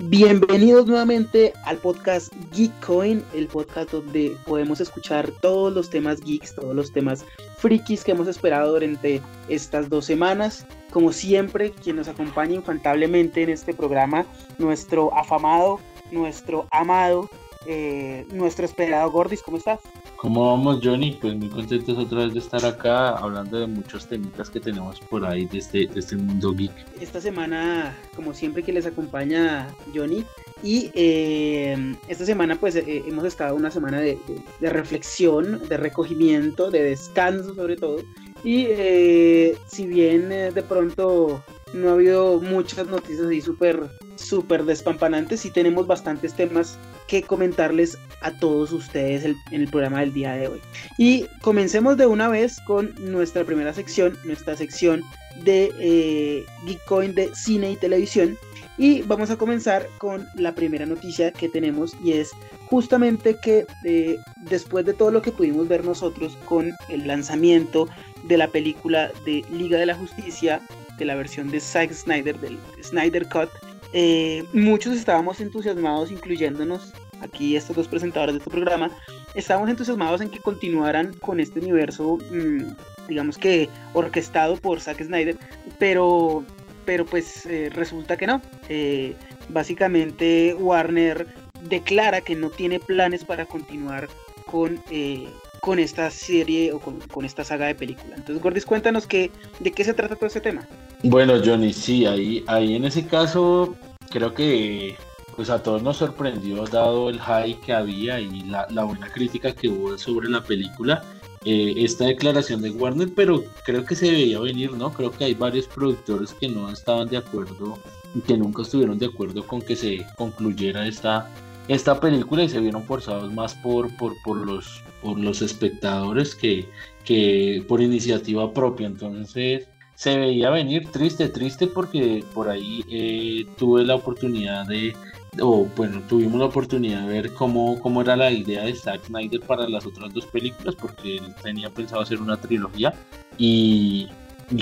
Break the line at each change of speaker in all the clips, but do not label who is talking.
Bienvenidos nuevamente al podcast Geekcoin, el podcast donde podemos escuchar todos los temas geeks, todos los temas frikis que hemos esperado durante estas dos semanas. Como siempre, quien nos acompaña infaltablemente en este programa, nuestro afamado, nuestro amado, eh, nuestro esperado Gordis, ¿cómo estás?
¿Cómo vamos, Johnny? Pues muy contentos otra vez de estar acá hablando de muchos temitas que tenemos por ahí de este, de este mundo geek.
Esta semana, como siempre, que les acompaña Johnny. Y eh, esta semana, pues eh, hemos estado una semana de, reflexión, de recogimiento, de descanso, sobre todo. Y eh, si bien de pronto no ha habido muchas noticias ahí súper súper despampanantes y tenemos bastantes temas que comentarles a todos ustedes en el programa del día de hoy. Y comencemos de una vez con nuestra primera sección, nuestra sección de eh, Geekcoin de cine y televisión. Y vamos a comenzar con la primera noticia que tenemos y es justamente que eh, después de todo lo que pudimos ver nosotros con el lanzamiento de la película de Liga de la Justicia, de la versión de Zack Snyder, del Snyder Cut, eh, muchos estábamos entusiasmados, incluyéndonos aquí estos dos presentadores de este programa, estábamos entusiasmados en que continuaran con este universo, mm, digamos que orquestado por Zack Snyder, pero, pero pues eh, resulta que no. Eh, básicamente Warner declara que no tiene planes para continuar con, con esta serie o con, esta saga de película. Entonces, Gordis, cuéntanos que, de qué se trata todo este tema.
Bueno, Johnny, sí, ahí, ahí en ese caso creo que pues a todos nos sorprendió dado el hype que había y la, buena crítica que hubo sobre la película. Eh, esta declaración de Warner, pero creo que se veía venir, ¿no? Creo que hay varios productores que no estaban de acuerdo que nunca estuvieron de acuerdo con que se concluyera esta, esta película y se vieron forzados más por, por, por, los, por los espectadores que, que por iniciativa propia. Entonces, se veía venir triste, triste porque por ahí eh, tuve la oportunidad de, o bueno, tuvimos la oportunidad de ver cómo, cómo era la idea de Zack Snyder para las otras dos películas, porque él tenía pensado hacer una trilogía y,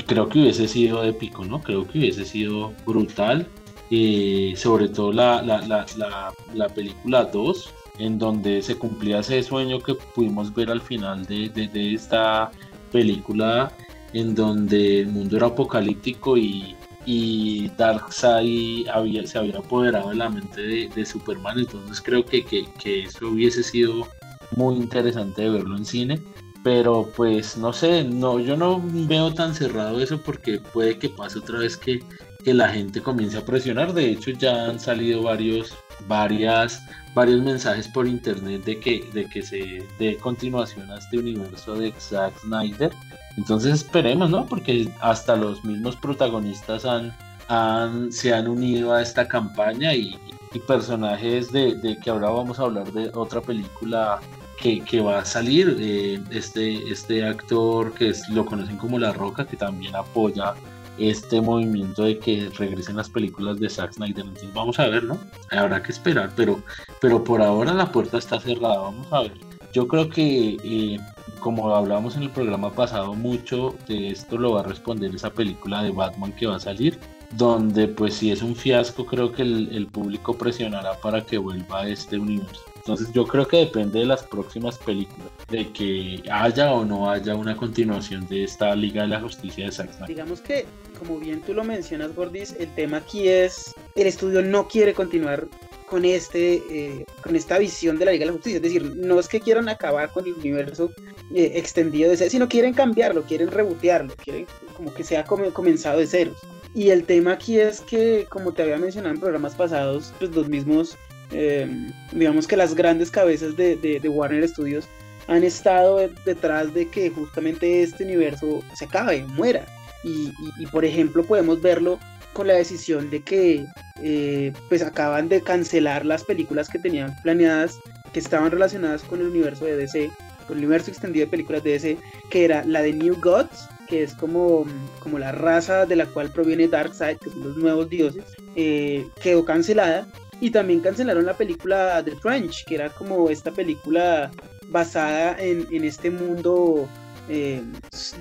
creo que hubiese sido épico, ¿no? Creo que hubiese sido brutal, eh, sobre todo la, la, película 2, en donde se cumplía ese sueño que pudimos ver al final de, de esta película en donde el mundo era apocalíptico y, y Darkseid había, se había apoderado de la mente de, Superman, entonces creo que, que, eso hubiese sido muy interesante de verlo en cine, pero pues no sé, no, yo no veo tan cerrado eso porque puede que pase otra vez que, que la gente comience a presionar, de hecho ya han salido varios, varias, varios mensajes por internet de que, de que se dé continuación a este universo de Zack Snyder entonces esperemos, ¿no? Porque hasta los mismos protagonistas han, se han unido a esta campaña y, personajes de, que ahora vamos a hablar de otra película que, va a salir. Eh, este, este actor que lo conocen como La Roca, que también apoya este movimiento de que regresen las películas de Zack Snyder. Entonces vamos a ver, ¿no? Habrá que esperar, pero, pero por ahora la puerta está cerrada. Vamos a ver. Yo creo que eh, como hablábamos en el programa pasado, mucho de esto lo va a responder esa película de Batman que va a salir, donde pues si es un fiasco creo que el, público presionará para que vuelva a este universo. Entonces yo creo que depende de las próximas películas, de que haya o no haya una continuación de esta Liga de la Justicia de Zack.
Digamos que, como bien tú lo mencionas, Gordis, el tema aquí es, el estudio no quiere continuar con este eh, con esta visión de la Liga de la Justicia. Es decir, no es que quieran acabar con el universo eh, extendido de sino quieren cambiarlo, quieren rebotearlo, quieren como que sea comenzado de ceros. Y el tema aquí es que, como te había mencionado en programas pasados, pues los mismos, em, digamos que las grandes cabezas de, Warner Studios han estado detrás de que justamente este universo se acabe, muera. Y, y, por ejemplo podemos verlo con la decisión de que eh, pues acaban de cancelar las películas que tenían planeadas que estaban relacionadas con el universo de DC, con el universo extendido de películas de DC, que era la de New Gods, que es como, como la raza de la cual proviene Darkseid, que son los nuevos dioses, eh, quedó cancelada. Y también cancelaron la película The Trench, que era como esta película basada en, en este mundo eh,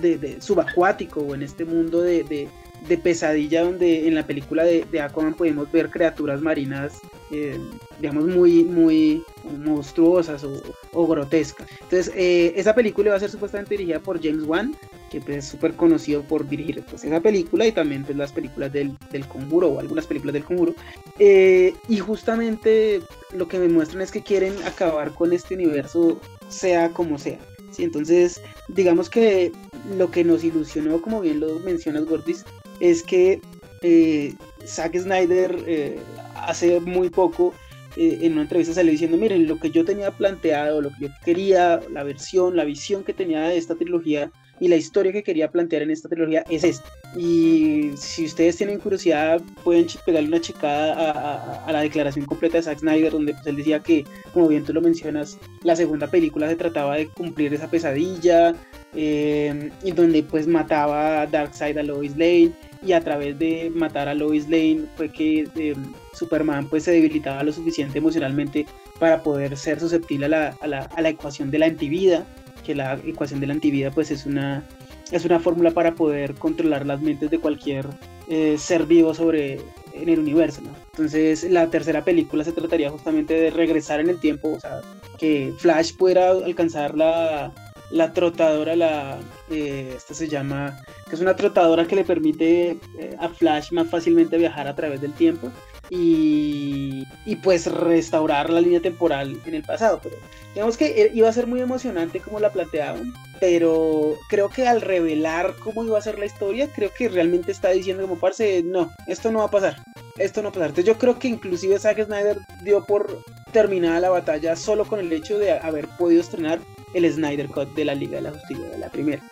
de, subacuático o en este mundo de, de pesadilla donde en la película de, de Aquaman podemos ver criaturas marinas eh, digamos muy muy monstruosas o, grotescas entonces eh, esa película va a ser supuestamente dirigida por James Wan que pues, es súper conocido por dirigir pues, esa película y también pues, las películas del, del conjuro o algunas películas del conjuro eh, y justamente lo que me muestran es que quieren acabar con este universo sea como sea ¿sí? entonces digamos que lo que nos ilusionó como bien lo mencionas Gordis es que eh, Zack Snyder eh, hace muy poco eh, en una entrevista salió diciendo, miren, lo que yo tenía planteado, lo que yo quería, la versión, la visión que tenía de esta trilogía y la historia que quería plantear en esta trilogía es esta. Y si ustedes tienen curiosidad, pueden pegarle una checada a, la declaración completa de Zack Snyder, donde pues, él decía que, como bien tú lo mencionas, la segunda película se trataba de cumplir esa pesadilla, eh, y donde pues mataba a Darkseid a Lois Lane y a través de matar a Lois Lane fue que eh, Superman pues se debilitaba lo suficiente emocionalmente para poder ser susceptible a la, a, la, a la, ecuación de la antivida, que la ecuación de la antivida pues es una, es una fórmula para poder controlar las mentes de cualquier eh, ser vivo sobre en el universo. Entonces la tercera película se trataría justamente de regresar en el tiempo, o sea, que Flash pudiera alcanzar la, la trotadora, la, eh, esta se llama, que es una trotadora que le permite eh, a Flash más fácilmente viajar a través del tiempo y, y, pues restaurar la línea temporal en el pasado. Pero digamos que eh, iba a ser muy emocionante como la planteaban, pero creo que al revelar cómo iba a ser la historia, creo que realmente está diciendo como parce, no, esto no va a pasar. Esto no va a pasar. Entonces yo creo que inclusive Zack Snyder dio por terminada la batalla solo con el hecho de haber podido estrenar el Snyder Cut de la Liga de la Justicia, de la primera.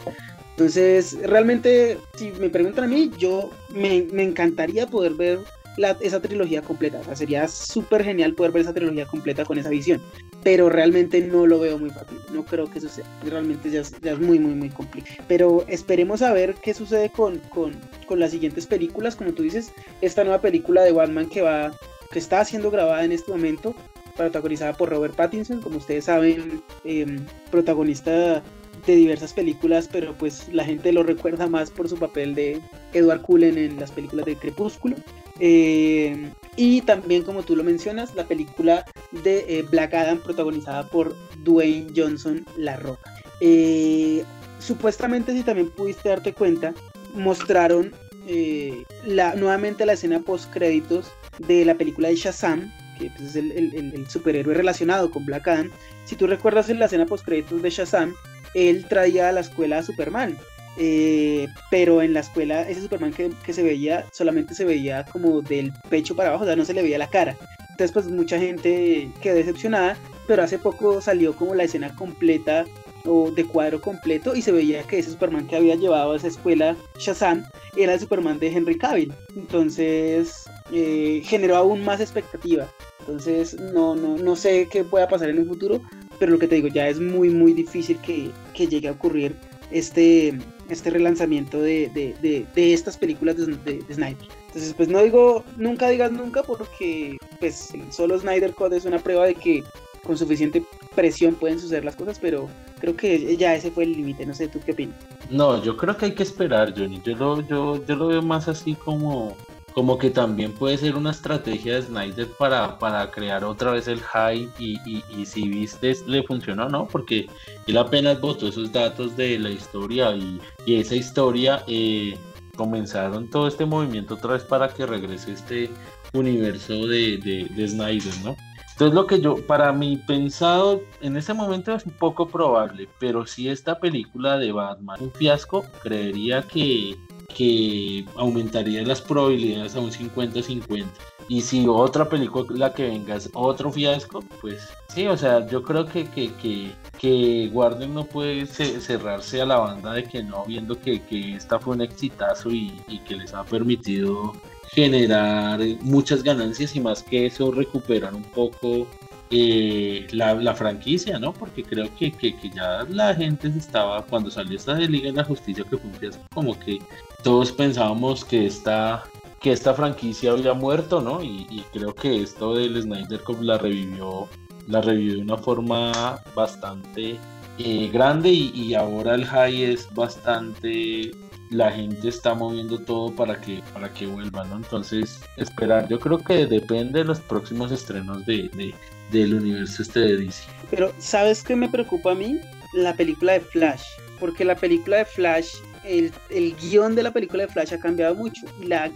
Entonces, realmente, si me preguntan a mí, yo me, me encantaría poder ver la, esa trilogía completa. O sea, sería súper genial poder ver esa trilogía completa con esa visión. Pero realmente no lo veo muy fácil. No creo que suceda. Realmente ya es, muy, muy, muy complicado. Pero esperemos a ver qué sucede con, con, con, las siguientes películas. Como tú dices, esta nueva película de Batman que va que está siendo grabada en este momento protagonizada por Robert Pattinson, como ustedes saben, em, protagonista de diversas películas, pero pues la gente lo recuerda más por su papel de Edward Cullen en las películas de Crepúsculo. Em, y también, como tú lo mencionas, la película de eh, Black Adam protagonizada por Dwayne Johnson La Roca. Eh, supuestamente, si también pudiste darte cuenta, mostraron eh, la, nuevamente la escena post créditos de la película de Shazam, que pues, es el, superhéroe relacionado con Black Adam. Si tú recuerdas en la escena post créditos de Shazam, él traía a la escuela a Superman. Eh, pero en la escuela ese Superman que, que, se veía solamente se veía como del pecho para abajo, o sea, no se le veía la cara. Entonces pues mucha gente quedó decepcionada, pero hace poco salió como la escena completa o de cuadro completo y se veía que ese Superman que había llevado a esa escuela Shazam era el Superman de Henry Cavill. Entonces eh, generó aún más expectativa. Entonces no, no, no sé qué pueda pasar en el futuro, pero lo que te digo, ya es muy muy difícil que, que llegue a ocurrir este, este relanzamiento de, de, de, estas películas de, de, Snyder. Entonces, pues no digo, nunca digas nunca, porque pues solo Snyder Code es una prueba de que con suficiente presión pueden suceder las cosas, pero creo que ya ese fue el límite, no sé, ¿tú qué opinas?
No, yo creo que hay que esperar, Johnny. Yo lo, yo, yo lo veo más así como, como que también puede ser una estrategia de Snyder para, para crear otra vez el hype y, y, si viste le funcionó, ¿no? Porque él apenas votó esos datos de la historia y, y esa historia eh, comenzaron todo este movimiento otra vez para que regrese este universo de, de, de Snyder, ¿no? Entonces lo que yo, para mí pensado en ese momento es un poco probable, pero si esta película de Batman un fiasco, creería que, que aumentaría las probabilidades a un 50-50. Y si otra película que venga es otro fiasco, pues sí, o sea, yo creo que, que, que, que no puede cerrarse a la banda de que no, viendo que, que esta fue un exitazo y, que les ha permitido generar muchas ganancias y más que eso recuperar un poco eh, la, franquicia, ¿no? Porque creo que, que, ya la gente estaba, cuando salió esta de Liga de la Justicia, que fue como que todos pensábamos que esta, que esta franquicia había muerto, ¿no? Y, creo que esto del Snyder Cup la revivió, la revivió de una forma bastante eh, grande y, ahora el high es bastante la gente está moviendo todo para que, para que vuelva, ¿no? Entonces, esperar, yo creo que depende de los próximos estrenos de, del universo este de DC.
Pero, ¿sabes qué me preocupa a mí? La película de Flash, porque la película de Flash el, el, guion de la película de Flash ha cambiado mucho. La,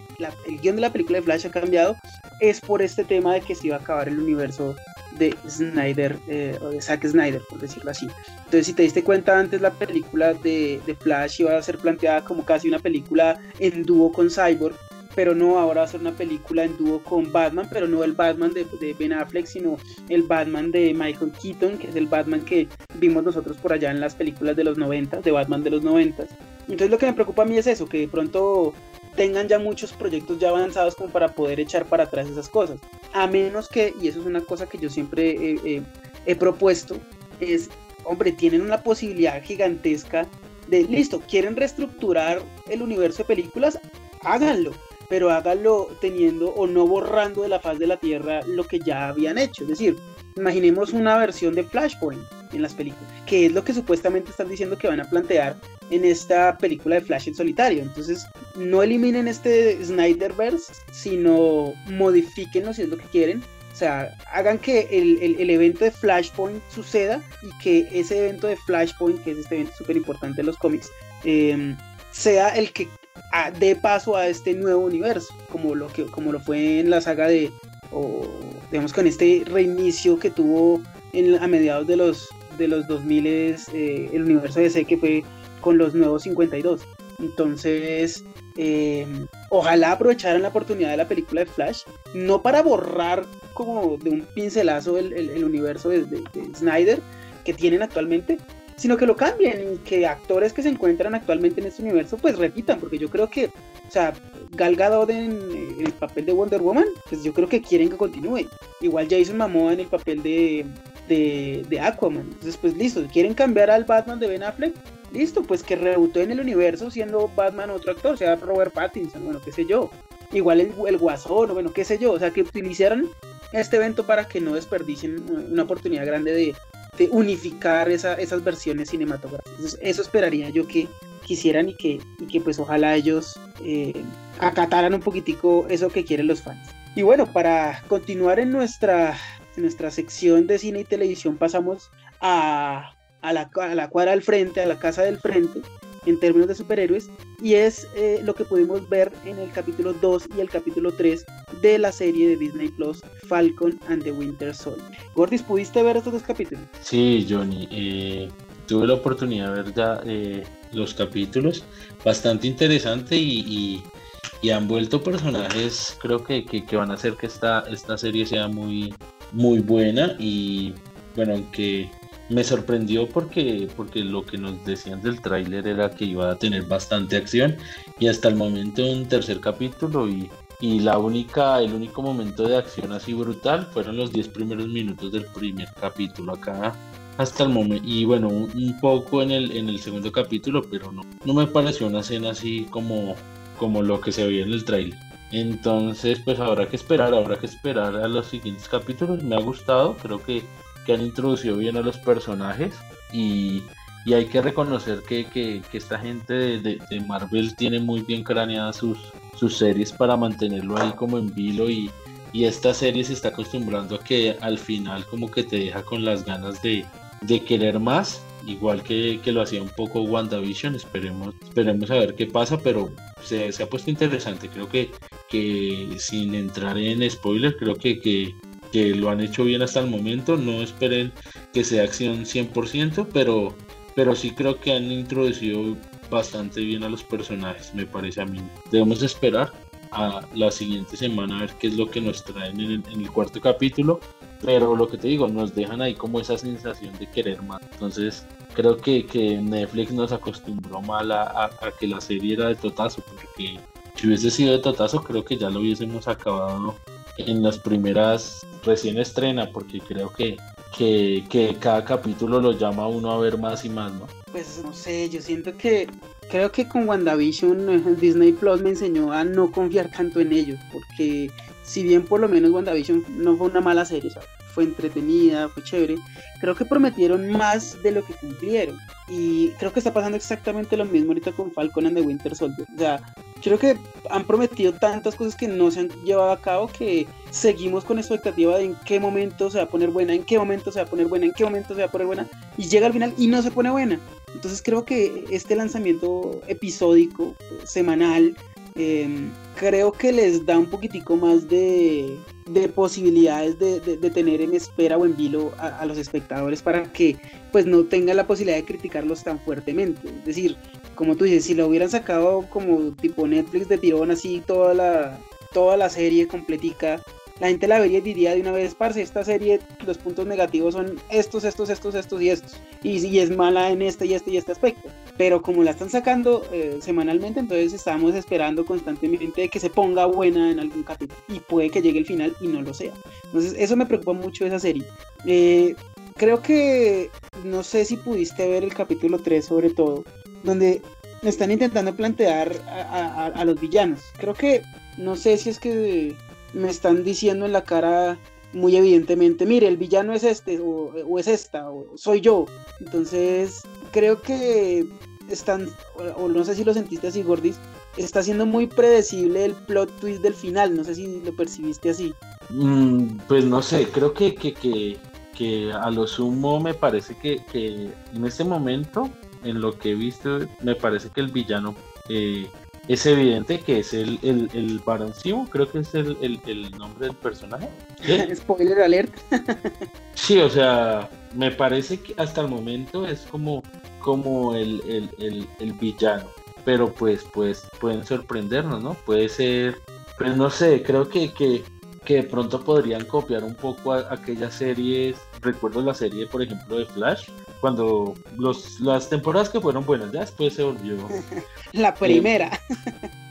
el guion de la película de Flash ha cambiado es por este tema de que se iba a acabar el universo de Snyder eh, o de Zack Snyder, por decirlo así. Entonces, si te diste cuenta antes, la película de, de, Flash iba a ser planteada como casi una película en dúo con Cyborg, pero no, ahora va a ser una película en dúo con Batman, pero no el Batman de, de, Ben Affleck, sino el Batman de Michael Keaton, que es el Batman que vimos nosotros por allá en las películas de los 90, de Batman de los 90. Entonces lo que me preocupa a mí es eso, que de pronto tengan ya muchos proyectos ya avanzados como para poder echar para atrás esas cosas. A menos que, y eso es una cosa que yo siempre he propuesto, es, hombre, tienen una posibilidad gigantesca de, listo, quieren reestructurar el universo de películas, háganlo, pero háganlo teniendo o no borrando de la faz de la Tierra lo que ya habían hecho. Es decir, imaginemos una versión de Flashpoint en las películas, que es lo que supuestamente están diciendo que van a plantear en esta película de Flash en solitario. Entonces, no eliminen este Snyderverse, sino modifíquenlo si es lo que quieren. O sea, hagan que el, evento de Flashpoint suceda y que ese evento de Flashpoint, que es este evento súper importante de los cómics, em, sea el que dé paso a este nuevo universo, como lo, que, como lo fue en la saga de, o digamos con este reinicio que tuvo en, a mediados de los, de los 2000 eh, el universo DC que fue con los nuevos 52. Entonces, eh, ojalá aprovecharan la oportunidad de la película de Flash, no para borrar como de un pincelazo el, universo de, Snyder que tienen actualmente, sino que lo cambien y que actores que se encuentran actualmente en este universo pues repitan, porque yo creo que, o sea, Gal Gadot en, el papel de Wonder Woman, pues yo creo que quieren que continúe. Igual Jason Momoa en el papel de, de, de Aquaman. Entonces, pues listo, quieren cambiar al Batman de Ben Affleck, listo, pues que rebutó en el universo siendo Batman otro actor, sea Robert Pattinson, bueno, qué sé yo. Igual el, el Guasón, bueno, qué sé yo. O sea, que utilizaran este evento para que no desperdicien una oportunidad grande de, unificar esas versiones cinematográficas. eso esperaría yo que quisieran y que, y que pues ojalá ellos eh, acataran un poquitico eso que quieren los fans. Y bueno, para continuar en nuestra, en nuestra sección de cine y televisión pasamos a a la, cuadra al frente, a la casa del frente, en términos de superhéroes, y es eh, lo que pudimos ver en el capítulo 2 y el capítulo 3 de la serie de Disney Plus, Falcon and the Winter Soldier. Gordis, ¿pudiste ver estos dos capítulos?
Sí, Johnny, eh, tuve la oportunidad de ver ya eh, los capítulos, bastante interesante y, han vuelto personajes, creo que, que, van a hacer que esta, esta serie sea muy, muy buena y bueno, aunque me sorprendió porque, porque lo que nos decían del tráiler era que iba a tener bastante acción y hasta el momento un tercer capítulo y, y, la única, el único momento de acción así brutal fueron los 10 primeros minutos del primer capítulo acá hasta el momento y bueno un, poco en el, en el segundo capítulo pero no, no me pareció una escena así como, como lo que se veía en el tráiler. Entonces pues habrá que esperar, habrá que esperar a los siguientes capítulos me ha gustado, creo que que han introducido bien a los personajes y, hay que reconocer que, esta gente de, Marvel tiene muy bien craneadas sus, sus series para mantenerlo ahí como en vilo y, esta serie se está acostumbrando a que al final como que te deja con las ganas de, querer más, igual que, lo hacía un poco WandaVision, esperemos, esperemos a ver qué pasa, pero se, ha puesto interesante, creo que, que sin entrar en spoiler, creo que, que que lo han hecho bien hasta el momento. No esperen que sea acción 100%, pero, pero sí creo que han introducido bastante bien a los personajes, me parece a mí. Debemos esperar a la siguiente semana a ver qué es lo que nos traen en el, cuarto capítulo. Pero lo que te digo, nos dejan ahí como esa sensación de querer más. Entonces, creo que, que Netflix nos acostumbró mal a, a, que la serie era de totazo, porque si hubiese sido de totazo, creo que ya lo hubiésemos acabado en las primeras recién estrena, porque creo que, que, cada capítulo lo llama a uno a ver más y más, ¿no?
Pues no sé, yo siento que creo que con WandaVision Disney Plus me enseñó a no confiar tanto en ellos, porque si bien por lo menos WandaVision no fue una mala serie, fue entretenida, fue chévere. Creo que prometieron más de lo que cumplieron. Y creo que está pasando exactamente lo mismo ahorita con Falcon and the Winter Soldier. O sea, creo que han prometido tantas cosas que no se han llevado a cabo que seguimos con expectativa de en qué momento se va a poner buena, en qué momento se va a poner buena, en qué momento se va a poner buena. Y llega al final y no se pone buena. Entonces creo que este lanzamiento episódico, semanal, em, creo que les da un poquitico más de, posibilidades de, tener en espera o en vilo a, los espectadores para que pues no tengan la posibilidad de criticarlos tan fuertemente. Es decir, como tú dices, si lo hubieran sacado como tipo Netflix de tirón así toda la, toda la serie completica, la gente la vería y diría de una vez, parce, esta serie, los puntos negativos son estos, estos, estos, estos y estos. Y, es mala en este y este y este aspecto. Pero como la están sacando eh, semanalmente, entonces estamos esperando constantemente que se ponga buena en algún capítulo. Y puede que llegue el final y no lo sea. Entonces eso me preocupa mucho esa serie. Eh, creo que, no sé si pudiste ver el capítulo 3 sobre todo, donde están intentando plantear a los villanos. Creo que, no sé si es que me están diciendo en la cara muy evidentemente, mire, el villano es este, o, es esta, o soy yo. Entonces, creo que están, o, no sé si lo sentiste así, Gordis, está siendo muy predecible el plot twist del final, no sé si lo percibiste así.
Mm, pues no sé, creo que, que, que, que, a lo sumo me parece que, que en este momento, en lo que he visto, me parece que el villano eh, es evidente que es el, el, el creo que es el, el, nombre del personaje.
Spoiler alert.
sí, o sea, me parece que hasta el momento es como, como el, villano. Pero pues, pues pueden sorprendernos, ¿no? Puede ser, pues no sé, creo que, que, que de pronto podrían copiar un poco a, aquellas series. Recuerdo la serie, por ejemplo, de Flash, cuando los, las temporadas que fueron buenas, ya después se volvió.
la primera.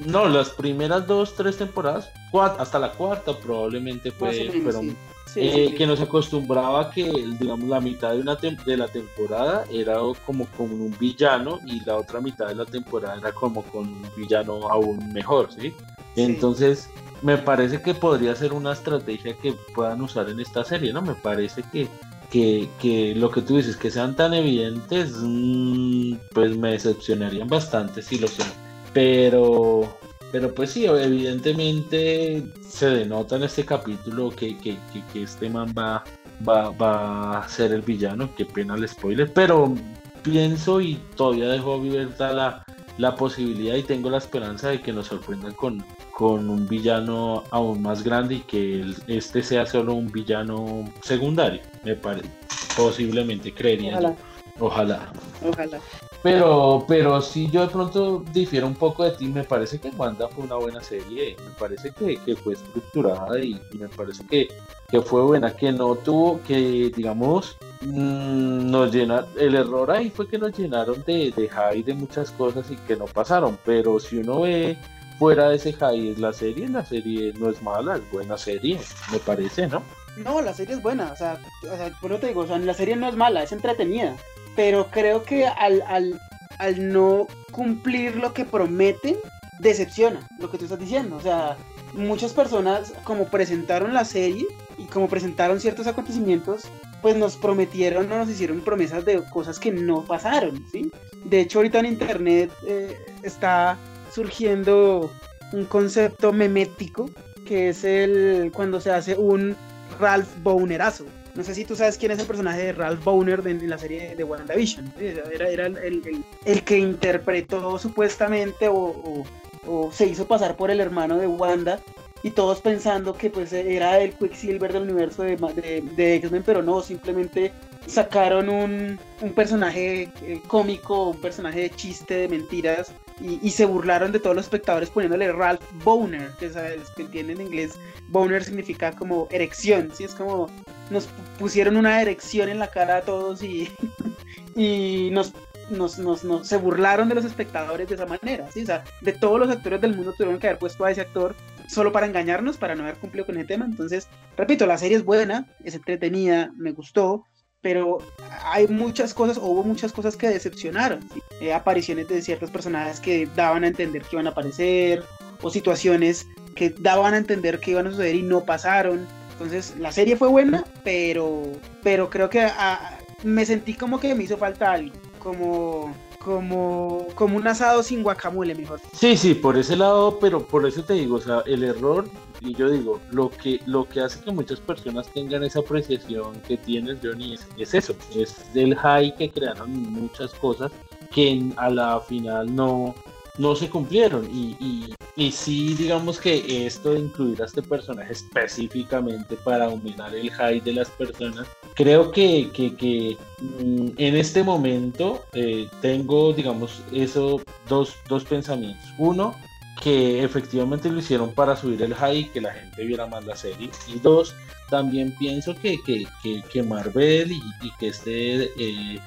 no, las primeras dos, tres temporadas, hasta la cuarta probablemente fue, fueron. Eh, que nos acostumbraba que digamos la mitad de una de la temporada era como con un villano y la otra mitad de la temporada era como con un villano aún mejor, ¿sí? Entonces, me parece que podría ser una estrategia que puedan usar en esta serie, ¿no? Me parece que que, lo que tú dices, que sean tan evidentes, mm, pues me decepcionarían bastante si lo son. Pero, pero pues sí, evidentemente se denota en este capítulo que, que, este man va, va, va, a ser el villano, qué pena el spoiler, pero pienso y todavía dejo abierta la, la posibilidad y tengo la esperanza de que nos sorprendan con, con un villano aún más grande y que este sea solo un villano secundario, me parece. Posiblemente creería. Ojalá. Ojalá.
Ojalá.
Pero, pero si yo de pronto difiero un poco de ti, me parece que Wanda fue una buena serie, me parece que, fue estructurada y, me parece que, que, fue buena, que no tuvo, que digamos, mm, nos llena, el error ahí fue que nos llenaron de, de high de muchas cosas y que no pasaron, pero si uno ve fuera de ese high es la serie, la serie no es mala, es buena serie, me parece, ¿no?
No, la serie es buena, o sea, o sea por te digo, o sea, la serie no es mala, es entretenida, pero creo que al, al, al no cumplir lo que prometen, decepciona lo que tú estás diciendo, o sea, muchas personas como presentaron la serie y como presentaron ciertos acontecimientos, pues nos prometieron o nos hicieron promesas de cosas que no pasaron, ¿sí? De hecho, ahorita en internet eh, está surgiendo un concepto memético que es el cuando se hace un Ralph Bonerazo. No sé si tú sabes quién es el personaje de Ralph Boner en la serie de WandaVision. Era, era el, el, que interpretó supuestamente o, o, se hizo pasar por el hermano de Wanda y todos pensando que pues era el Quicksilver del universo de, de, de X-Men, pero no, simplemente sacaron un, un personaje eh, cómico, un personaje de chiste, de mentiras, y, se burlaron de todos los espectadores poniéndole Ralph Boner, que sabes que entienden en inglés, Boner significa como erección, ¿sí? Es como nos pusieron una erección en la cara a todos y, y nos, nos, nos, se burlaron de los espectadores de esa manera, ¿sí? O sea, de todos los actores del mundo tuvieron que haber puesto a ese actor solo para engañarnos, para no haber cumplido con el tema. Entonces, repito, la serie es buena, es entretenida, me gustó, pero hay muchas cosas, hubo muchas cosas que decepcionaron. Eh, apariciones de ciertos personajes que daban a entender que iban a aparecer, o situaciones que daban a entender que iban a suceder y no pasaron. Entonces, la serie fue buena, pero, pero creo que ah, me sentí como que me hizo falta algo, como como, como un asado sin guacamole mejor.
Sí, sí, por ese lado, pero por eso te digo, o sea, el error, y yo digo, lo que, lo que hace que muchas personas tengan esa apreciación que tienes, Johnny, es, eso, es del high que crearon muchas cosas que a la final no, no se cumplieron. Y, y, y, sí, digamos que esto de incluir a este personaje específicamente para aumentar el high de las personas, creo que, que, que mm, en este momento eh, tengo, digamos, eso, dos, dos pensamientos. Uno, que efectivamente lo hicieron para subir el high y que la gente viera más la serie. Y dos, también pienso que, que, que, Marvel y, que este eh,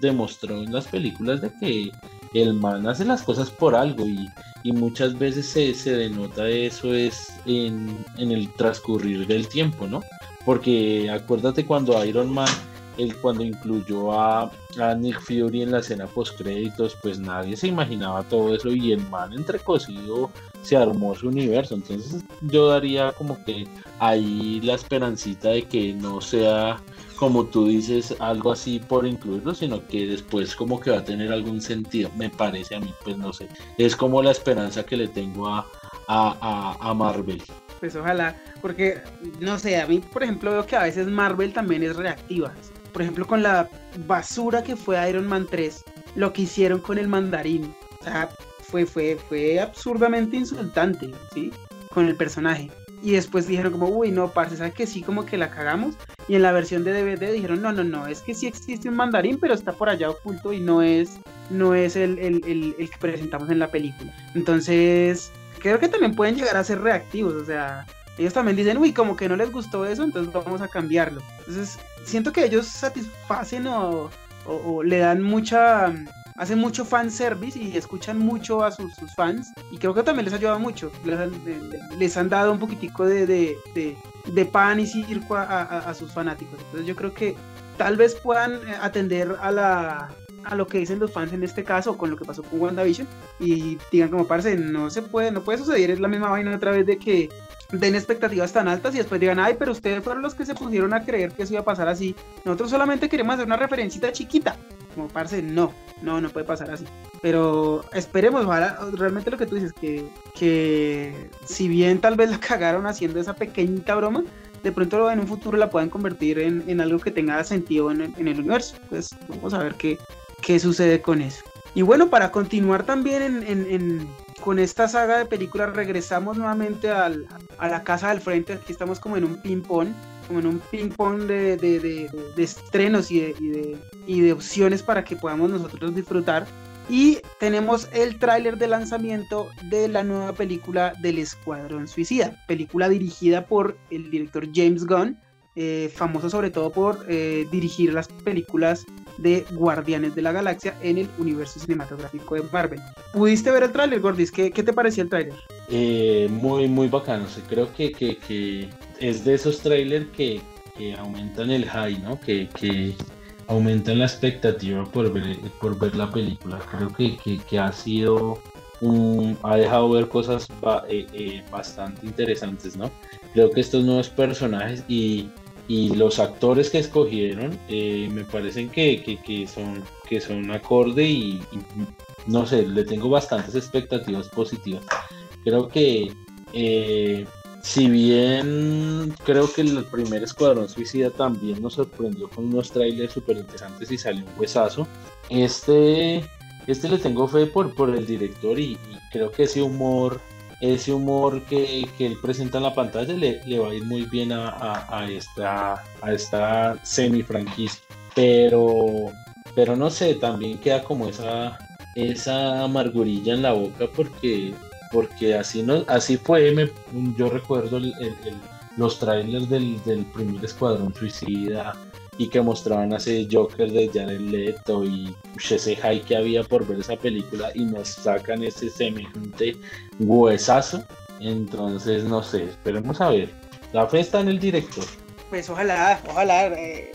demostró en las películas de que el man hace las cosas por algo y, y muchas veces se, se, denota eso es en, en, el transcurrir del tiempo, ¿no? Porque acuérdate cuando Iron Man, él cuando incluyó a, Nick Fury en la escena post créditos, pues nadie se imaginaba todo eso y el man entrecocido se armó su universo. Entonces yo daría como que ahí la esperancita de que no sea como tú dices, algo así por incluirlo, sino que después como que va a tener algún sentido, me parece a mí, pues no sé, es como la esperanza que le tengo a, a, a, Marvel.
Pues ojalá, porque no sé, a mí por ejemplo veo que a veces Marvel también es reactiva. Por ejemplo, con la basura que fue Iron Man 3, lo que hicieron con el mandarín, o sea, fue, fue, fue absurdamente insultante, ¿sí? Con el personaje. Y después dijeron como, uy, no, parce, ¿sabes que sí? Como que la cagamos. Y en la versión de DVD dijeron, no, no, no, es que sí existe un mandarín, pero está por allá oculto y no es, no es el, el, el, el que presentamos en la película. Entonces, creo que también pueden llegar a ser reactivos, o sea, ellos también dicen, uy, como que no les gustó eso, entonces vamos a cambiarlo. Entonces, siento que ellos satisfacen o, le dan mucha hacen mucho fan service y escuchan mucho a sus, fans y creo que también les ayuda mucho les han, dado un poquitico de, de, pan y circo a, sus fanáticos entonces yo creo que tal vez puedan eh, atender a la a lo que dicen los fans en este caso con lo que pasó con WandaVision y digan como parce no se puede no puede suceder es la misma vaina otra vez de que den expectativas tan altas y después digan, ay, pero ustedes fueron los que se pusieron a creer que eso iba a pasar así. Nosotros solamente queremos hacer una referencita chiquita. Como parce, no, no, no puede pasar así. Pero esperemos, ojalá, realmente lo que tú dices, que, que si bien tal vez la cagaron haciendo esa pequeñita broma, de pronto en un futuro la puedan convertir en, en algo que tenga sentido en, en, el universo. Pues vamos a ver qué, qué sucede con eso. Y bueno, para continuar también en, con esta saga de películas, regresamos nuevamente al, a la casa del frente. Aquí estamos como en un ping-pong, como en un ping-pong de, de, estrenos y, de, y de opciones para que podamos nosotros disfrutar. Y tenemos el tráiler de lanzamiento de la nueva película del Escuadrón Suicida, película dirigida por el director James Gunn, eh, famoso sobre todo por eh, dirigir las películas de Guardianes de la Galaxia en el universo cinematográfico de Marvel. ¿Pudiste ver el tráiler, Gordis? ¿Qué, ¿Qué, te pareció el tráiler?
Eh, muy, muy bacano. creo que, que, que, es de esos trailers que, que, aumentan el high, ¿no? Que, que aumentan la expectativa por ver, por ver la película. Creo que, que ha sido un, ha dejado ver cosas eh, eh, bastante interesantes, ¿no? Creo que estos nuevos personajes y y los actores que escogieron eh, me parecen que, que, son, que son acorde y, no sé, le tengo bastantes expectativas positivas. Creo que eh, si bien creo que el primer Escuadrón Suicida también nos sorprendió con unos trailers súper interesantes y salió un huesazo, este, este le tengo fe por, por el director y creo que ese humor ese humor que, él presenta en la pantalla le, va a ir muy bien a, esta, a esta semi franquicia. Pero, pero no sé, también queda como esa, esa amargurilla en la boca porque, porque así, no, así fue. yo recuerdo los trailers del, del primer Escuadrón Suicida y que mostraban a ese Joker de Jared Leto y ese hype que había por ver esa película y nos sacan ese semejante huesazo. Entonces, no sé, esperemos a ver. La fe está en el director.
Pues ojalá, ojalá. Eh,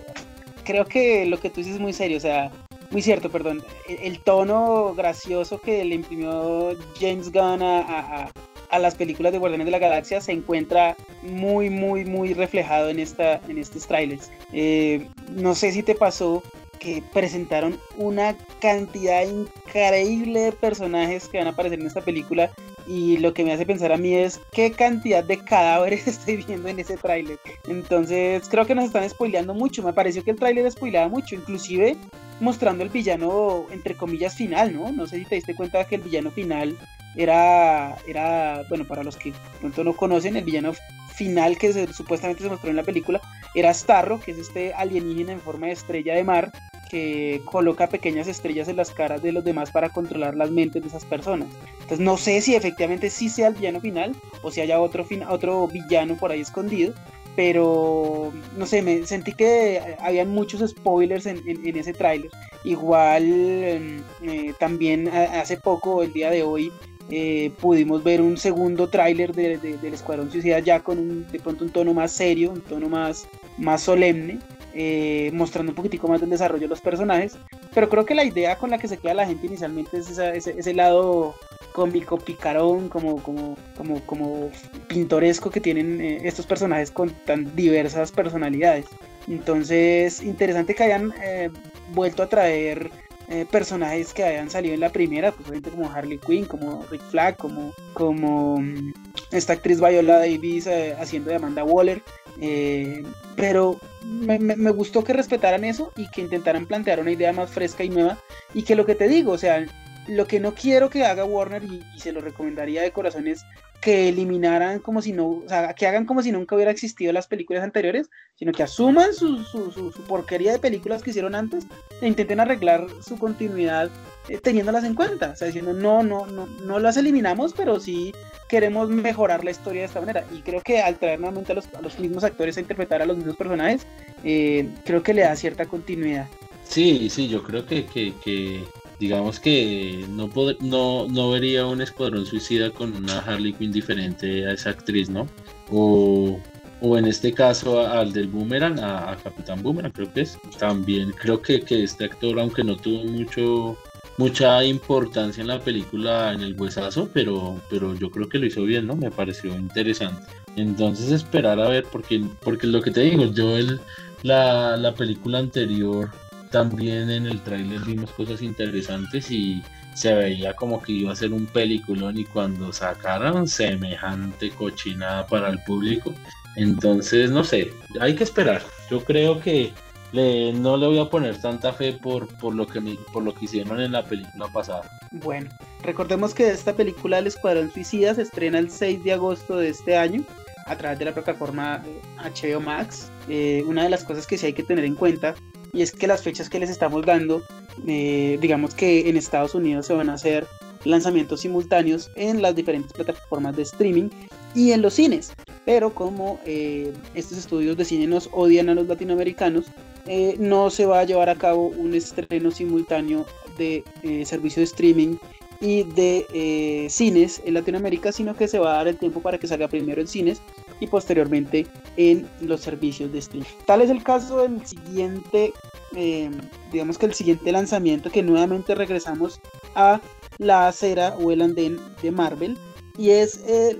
creo que lo que tú dices es muy serio, o sea, muy cierto, perdón. El, tono gracioso que le imprimió James Gunn a, a las películas de Guardianes de la Galaxia se encuentra muy, muy, muy reflejado en, esta, en estos trailers. Eh, no sé si te pasó que presentaron una cantidad increíble de personajes que van a aparecer en esta película y lo que me hace pensar a mí es qué cantidad de cadáveres estoy viendo en ese tráiler. Entonces creo que nos están spoileando mucho. Me pareció que el tráiler spoileaba mucho, inclusive mostrando el villano entre comillas final, ¿no? No sé si te diste cuenta que el villano final era, era bueno, para los que pronto no conocen, el villano final que supuestamente se mostró en la película era Starro, que es este alienígena en forma de estrella de mar que coloca pequeñas estrellas en las caras de los demás para controlar las mentes de esas personas. Entonces no sé si efectivamente sí sea el villano final o si haya otro, otro villano por ahí escondido, pero no sé, me sentí que habían muchos spoilers en, ese tráiler. Igual em, eh, también hace poco, el día de hoy, eh, pudimos ver un segundo tráiler de, del Escuadrón Suicida ya con un, de pronto un tono más serio, un tono más, más solemne, eh, mostrando un poquitico más del desarrollo de los personajes. Pero creo que la idea con la que se queda la gente inicialmente es ese, lado cómico, picarón, como, como, como, como pintoresco que tienen eh, estos personajes con tan diversas personalidades. Entonces, interesante que hayan vuelto a traer eh, personajes que hayan salido en la primera, pues como Harley Quinn, como Rick Flag, como, como mm, esta actriz Viola Davis eh, haciendo de Amanda Waller. Eh, pero me, me, gustó que respetaran eso y que intentaran plantear una idea más fresca y nueva. Y que lo que te digo, o sea, lo que no quiero que haga Warner y, se lo recomendaría de corazón es que eliminaran como si no, o sea, que hagan como si nunca hubiera existido las películas anteriores, sino que asuman su, su, su, porquería de películas que hicieron antes e intenten arreglar su continuidad eh, teniéndolas en cuenta, o sea, diciendo no, no, no, no las eliminamos, pero sí queremos mejorar la historia de esta manera. Y creo que al traer nuevamente a los, los mismos actores a interpretar a los mismos personajes, eh, creo que le da cierta continuidad.
Sí, sí, yo creo que, que, que digamos que no, no, no vería un escuadrón suicida con una Harley Quinn diferente a esa actriz, ¿no? O, o en este caso al del Boomerang, a, Capitán Boomerang, creo que es. También creo que, que este actor, aunque no tuvo mucho mucha importancia en la película en el huesazo, pero, pero yo creo que lo hizo bien, ¿no? Me pareció interesante. Entonces esperar a ver, porque, porque lo que te digo, yo el, la, la película anterior también en el tráiler vimos cosas interesantes y se veía como que iba a ser un peliculón y cuando sacaron semejante cochinada para el público. Entonces, no sé, hay que esperar. Yo creo que le, no le voy a poner tanta fe por, por, lo que por lo que hicieron en la película pasada.
Bueno, recordemos que esta película El Escuadrón Suicida se estrena el 6 de agosto de este año a través de la plataforma HBO Max. Eh, una de las cosas que sí hay que tener en cuenta y es que las fechas que les estamos dando, eh, digamos que en Estados Unidos se van a hacer lanzamientos simultáneos en las diferentes plataformas de streaming y en los cines. Pero como eh, estos estudios de cine nos odian a los latinoamericanos, eh, no se va a llevar a cabo un estreno simultáneo de servicio de streaming y de cines en Latinoamérica, sino que se va a dar el tiempo para que salga primero en cines y posteriormente en los servicios de streaming. Tal es el caso del siguiente, eh, digamos que el siguiente lanzamiento que nuevamente regresamos a la acera o el andén de Marvel y es el,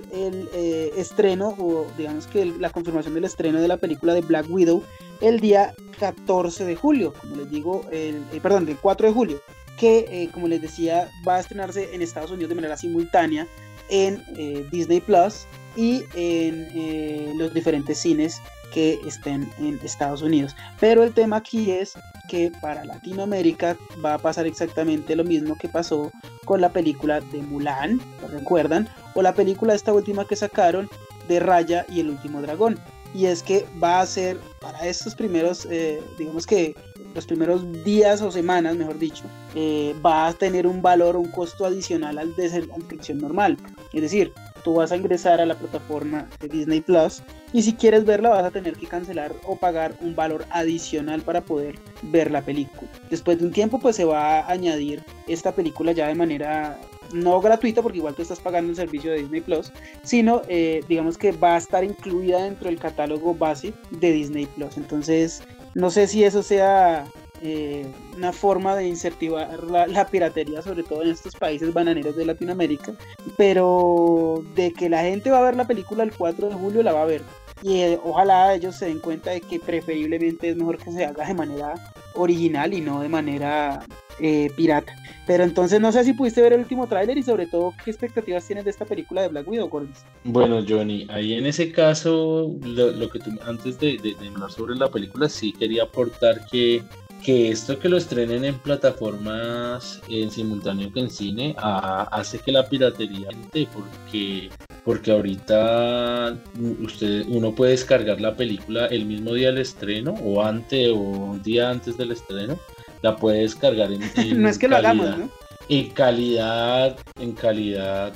eh, estreno o digamos que la confirmación del estreno de la película de Black Widow el día 14 de julio, como les digo, el, eh, perdón, del 4 de julio, que como les decía va a estrenarse en Estados Unidos de manera simultánea en Disney Plus y en los diferentes cines que estén en Estados Unidos. Pero el tema aquí es que para Latinoamérica va a pasar exactamente lo mismo que pasó con la película de Mulan, ¿lo recuerdan? O la película esta última que sacaron de Raya y el último dragón. Y es que va a ser para estos primeros, eh, digamos que los primeros días o semanas, mejor dicho, eh, va a tener un valor, un costo adicional al de la inscripción normal. Es decir, tú vas a ingresar a la plataforma de Disney Plus y si quieres verla vas a tener que cancelar o pagar un valor adicional para poder ver la película. Después de un tiempo pues se va a añadir esta película ya de manera no gratuita porque igual tú estás pagando el servicio de Disney Plus, sino eh, digamos que va a estar incluida dentro del catálogo base de Disney Plus. Entonces no sé si eso sea eh, una forma de incentivar la, piratería, sobre todo en estos países bananeros de Latinoamérica, pero de que la gente va a ver la película el 4 de julio, la va a ver. Y eh, ojalá ellos se den cuenta de que preferiblemente es mejor que se haga de manera original y no de manera eh, pirata. Pero entonces no sé si pudiste ver el último tráiler y sobre todo qué expectativas tienes de esta película de Black Widow,
Bueno, Johnny, ahí en ese caso, lo, que tú antes de, hablar sobre la película, sí quería aportar que que esto que lo estrenen en plataformas en simultáneo que en cine hace que la piratería porque porque ahorita usted uno puede descargar la película el mismo día del estreno o antes o un día antes del estreno la puede descargar en,
no es que calidad, lo hagamos ¿no?
en calidad en calidad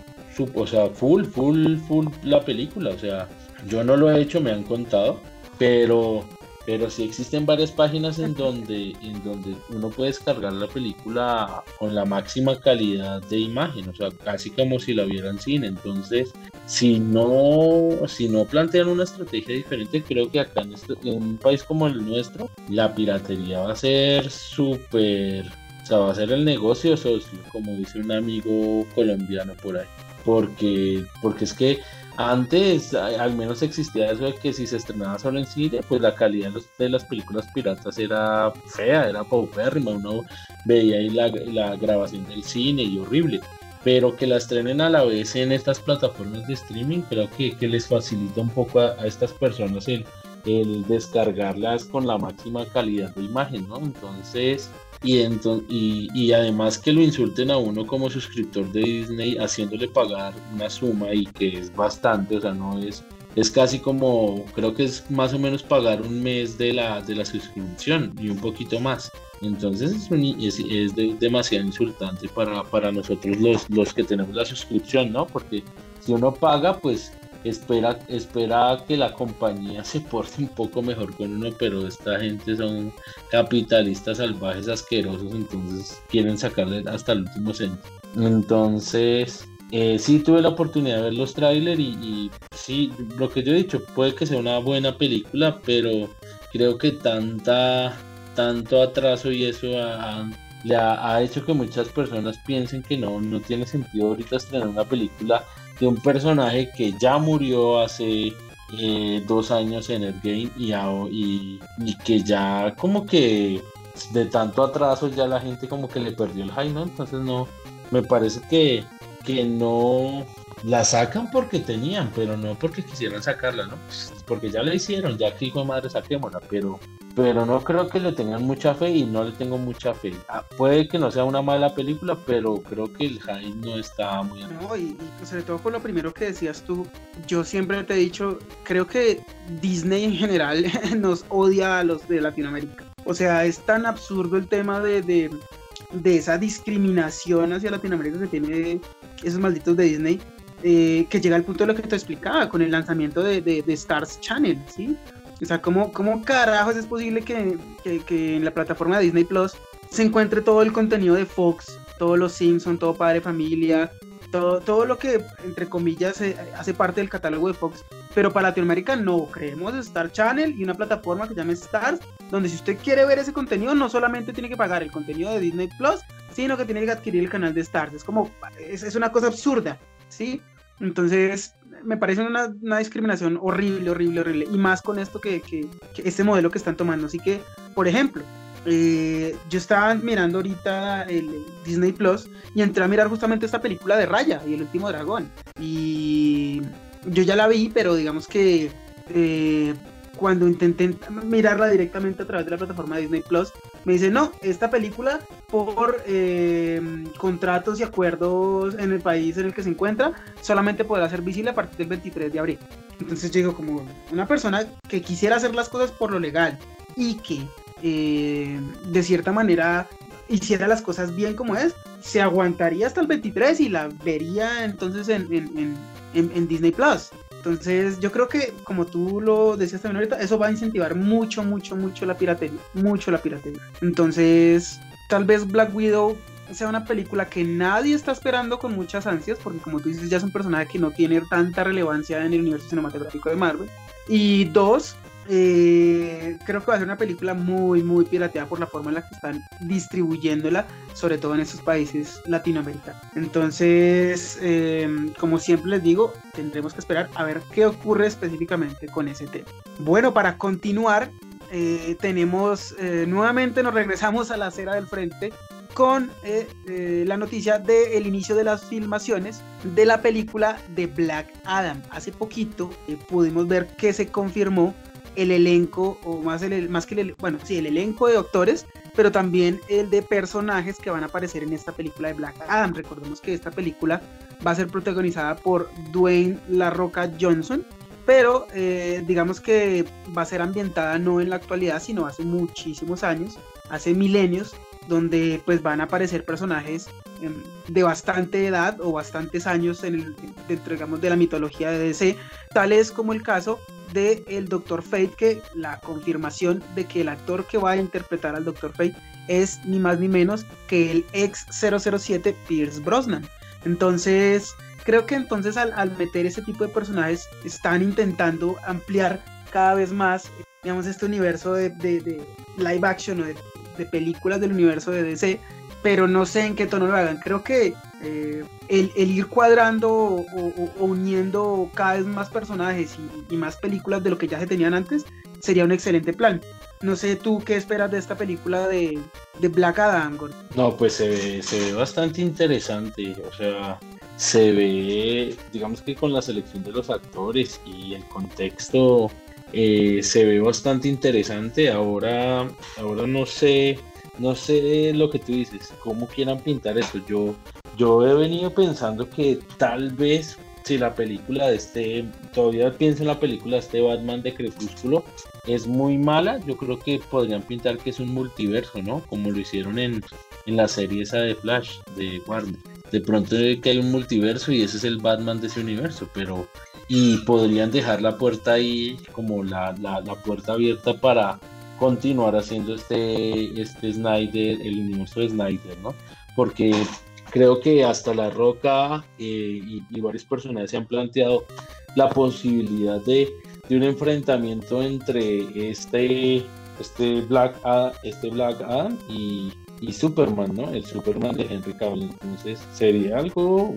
o sea full full full la película o sea yo no lo he hecho me han contado pero pero sí existen varias páginas en donde, en donde uno puede descargar la película con la máxima calidad de imagen, o sea, casi como si la viera en cine. Entonces, si no, si no plantean una estrategia diferente, creo que acá en, este, un país como el nuestro, la piratería va a ser súper, o sea, va a ser el negocio socio, como dice un amigo colombiano por ahí. Porque, porque es que antes al menos existía eso de que si se estrenaba solo en cine, pues la calidad de, las películas piratas era fea, era paupérrima, uno veía ahí la, grabación del cine y horrible. Pero que la estrenen a la vez en estas plataformas de streaming, creo que, les facilita un poco a, estas personas el, el descargarlas con la máxima calidad de imagen, ¿no? Entonces, y, y, además que lo insulten a uno como suscriptor de Disney haciéndole pagar una suma y que es bastante, o sea, no es, es casi como, creo que es más o menos pagar un mes de la, de la suscripción y un poquito más. Entonces es, es, demasiado insultante para, para nosotros los, los que tenemos la suscripción, ¿no? Porque si uno paga, pues espera, espera que la compañía se porte un poco mejor con uno, pero esta gente son capitalistas salvajes, asquerosos, entonces quieren sacarle hasta el último centro. Entonces, eh, sí tuve la oportunidad de ver los trailers y, sí, lo que yo he dicho, puede que sea una buena película, pero creo que tanta, tanto atraso y eso le ha, ha, hecho que muchas personas piensen que no, no tiene sentido ahorita estrenar una película de un personaje que ya murió hace eh, dos años en el game y, y, y, que ya como que de tanto atraso ya la gente como que le perdió el high, ¿no? Entonces no, me parece que, que no la sacan porque tenían, pero no porque quisieran sacarla, ¿no? Porque ya la hicieron, ya que hijo de madre saquémosla, pero pero no creo que le tengan mucha fe y no le tengo mucha fe. Ah, puede que no sea una mala película, pero creo que el hype no está muy...
No, y, sobre todo por lo primero que decías tú, yo siempre te he dicho, creo que Disney en general nos odia a los de Latinoamérica. O sea, es tan absurdo el tema de, de, de esa discriminación hacia Latinoamérica que tiene esos malditos de Disney. Eh, que llega al punto de lo que te explicaba con el lanzamiento de, de, de Stars Channel, ¿sí? O sea, ¿cómo, cómo carajos es posible que, que, en la plataforma de Disney Plus se encuentre todo el contenido de Fox, todos los Simpsons, todo Padre Familia, todo, todo lo que, entre comillas, eh, hace parte del catálogo de Fox? Pero para Latinoamérica no, creemos Star Channel y una plataforma que se llama Stars, donde si usted quiere ver ese contenido, no solamente tiene que pagar el contenido de Disney Plus, sino que tiene que adquirir el canal de Stars. Es como, es, es una cosa absurda, ¿sí? Entonces, me parece una, una, discriminación horrible, horrible, horrible. Y más con esto que, que, este modelo que están tomando. Así que, por ejemplo, eh, yo estaba mirando ahorita el, Disney Plus y entré a mirar justamente esta película de Raya y el último dragón. Y yo ya la vi, pero digamos que eh, cuando intenté mirarla directamente a través de la plataforma de Disney Plus, me dice, no, esta película por eh, contratos y acuerdos en el país en el que se encuentra, solamente podrá ser visible a partir del 23 de abril. Entonces yo digo, como una persona que quisiera hacer las cosas por lo legal y que eh, de cierta manera hiciera las cosas bien como es, se aguantaría hasta el 23 y la vería entonces en, en, en, en Disney Plus. Entonces, yo creo que, como tú lo decías también ahorita, eso va a incentivar mucho, mucho, mucho la piratería. Mucho la piratería. Entonces, tal vez Black Widow sea una película que nadie está esperando con muchas ansias, porque como tú dices, ya es un personaje que no tiene tanta relevancia en el universo cinematográfico de Marvel. Y dos, eh, creo que va a ser una película muy, muy pirateada por la forma en la que están distribuyéndola, sobre todo en estos países latinoamericanos. Entonces, eh, como siempre les digo, tendremos que esperar a ver qué ocurre específicamente con ese tema. Bueno, para continuar, eh, tenemos nuevamente nos regresamos a la acera del frente con la noticia del inicio de las filmaciones de la película de Black Adam. Hace poquito pudimos ver que se confirmó el elenco, o más, el, más que el, bueno, sí, el elenco de doctores, pero también el de personajes que van a aparecer en esta película de Black Adam. Recordemos que esta película va a ser protagonizada por Dwayne La Roca Johnson, pero eh, digamos que va a ser ambientada no en la actualidad, sino hace muchísimos años, hace milenios, donde pues van a aparecer personajes em, de bastante edad o bastantes años en el, de la mitología de DC, tales como el caso de el Doctor Fate, que la confirmación de que el actor que va a interpretar al Doctor Fate es ni más ni menos que el ex 007 Pierce Brosnan. Entonces, creo que entonces al, meter ese tipo de personajes están intentando ampliar cada vez más, digamos, este universo de, live action o de, de películas del universo de DC pero no sé en qué tono lo hagan. Creo que eh, el, ir cuadrando o, uniendo cada vez más personajes y, más películas de lo que ya se tenían antes sería un excelente plan. No sé tú qué esperas de esta película de, Black Adam.
No, pues se ve, se ve bastante interesante. O sea, se ve, digamos que con la selección de los actores y el contexto, eh, se ve bastante interesante. Ahora, ahora no sé no sé lo que tú dices, cómo quieran pintar esto. Yo, yo he venido pensando que tal vez si la película de este, todavía pienso en la película de este Batman de Crepúsculo, es muy mala, yo creo que podrían pintar que es un multiverso, ¿no? Como lo hicieron en, en la serie esa de Flash, de Warner. De pronto que hay un multiverso y ese es el Batman de ese universo, pero... Y podrían dejar la puerta ahí como la, la, la puerta abierta para continuar haciendo este, este Snyder, el universo de Snyder, ¿no? Porque creo que hasta La Roca eh, y, varios personajes se han planteado la posibilidad de, un enfrentamiento entre este, este, Black, este Black Adam y, y, Superman, ¿no? El Superman de Henry Cavill. Entonces sería algo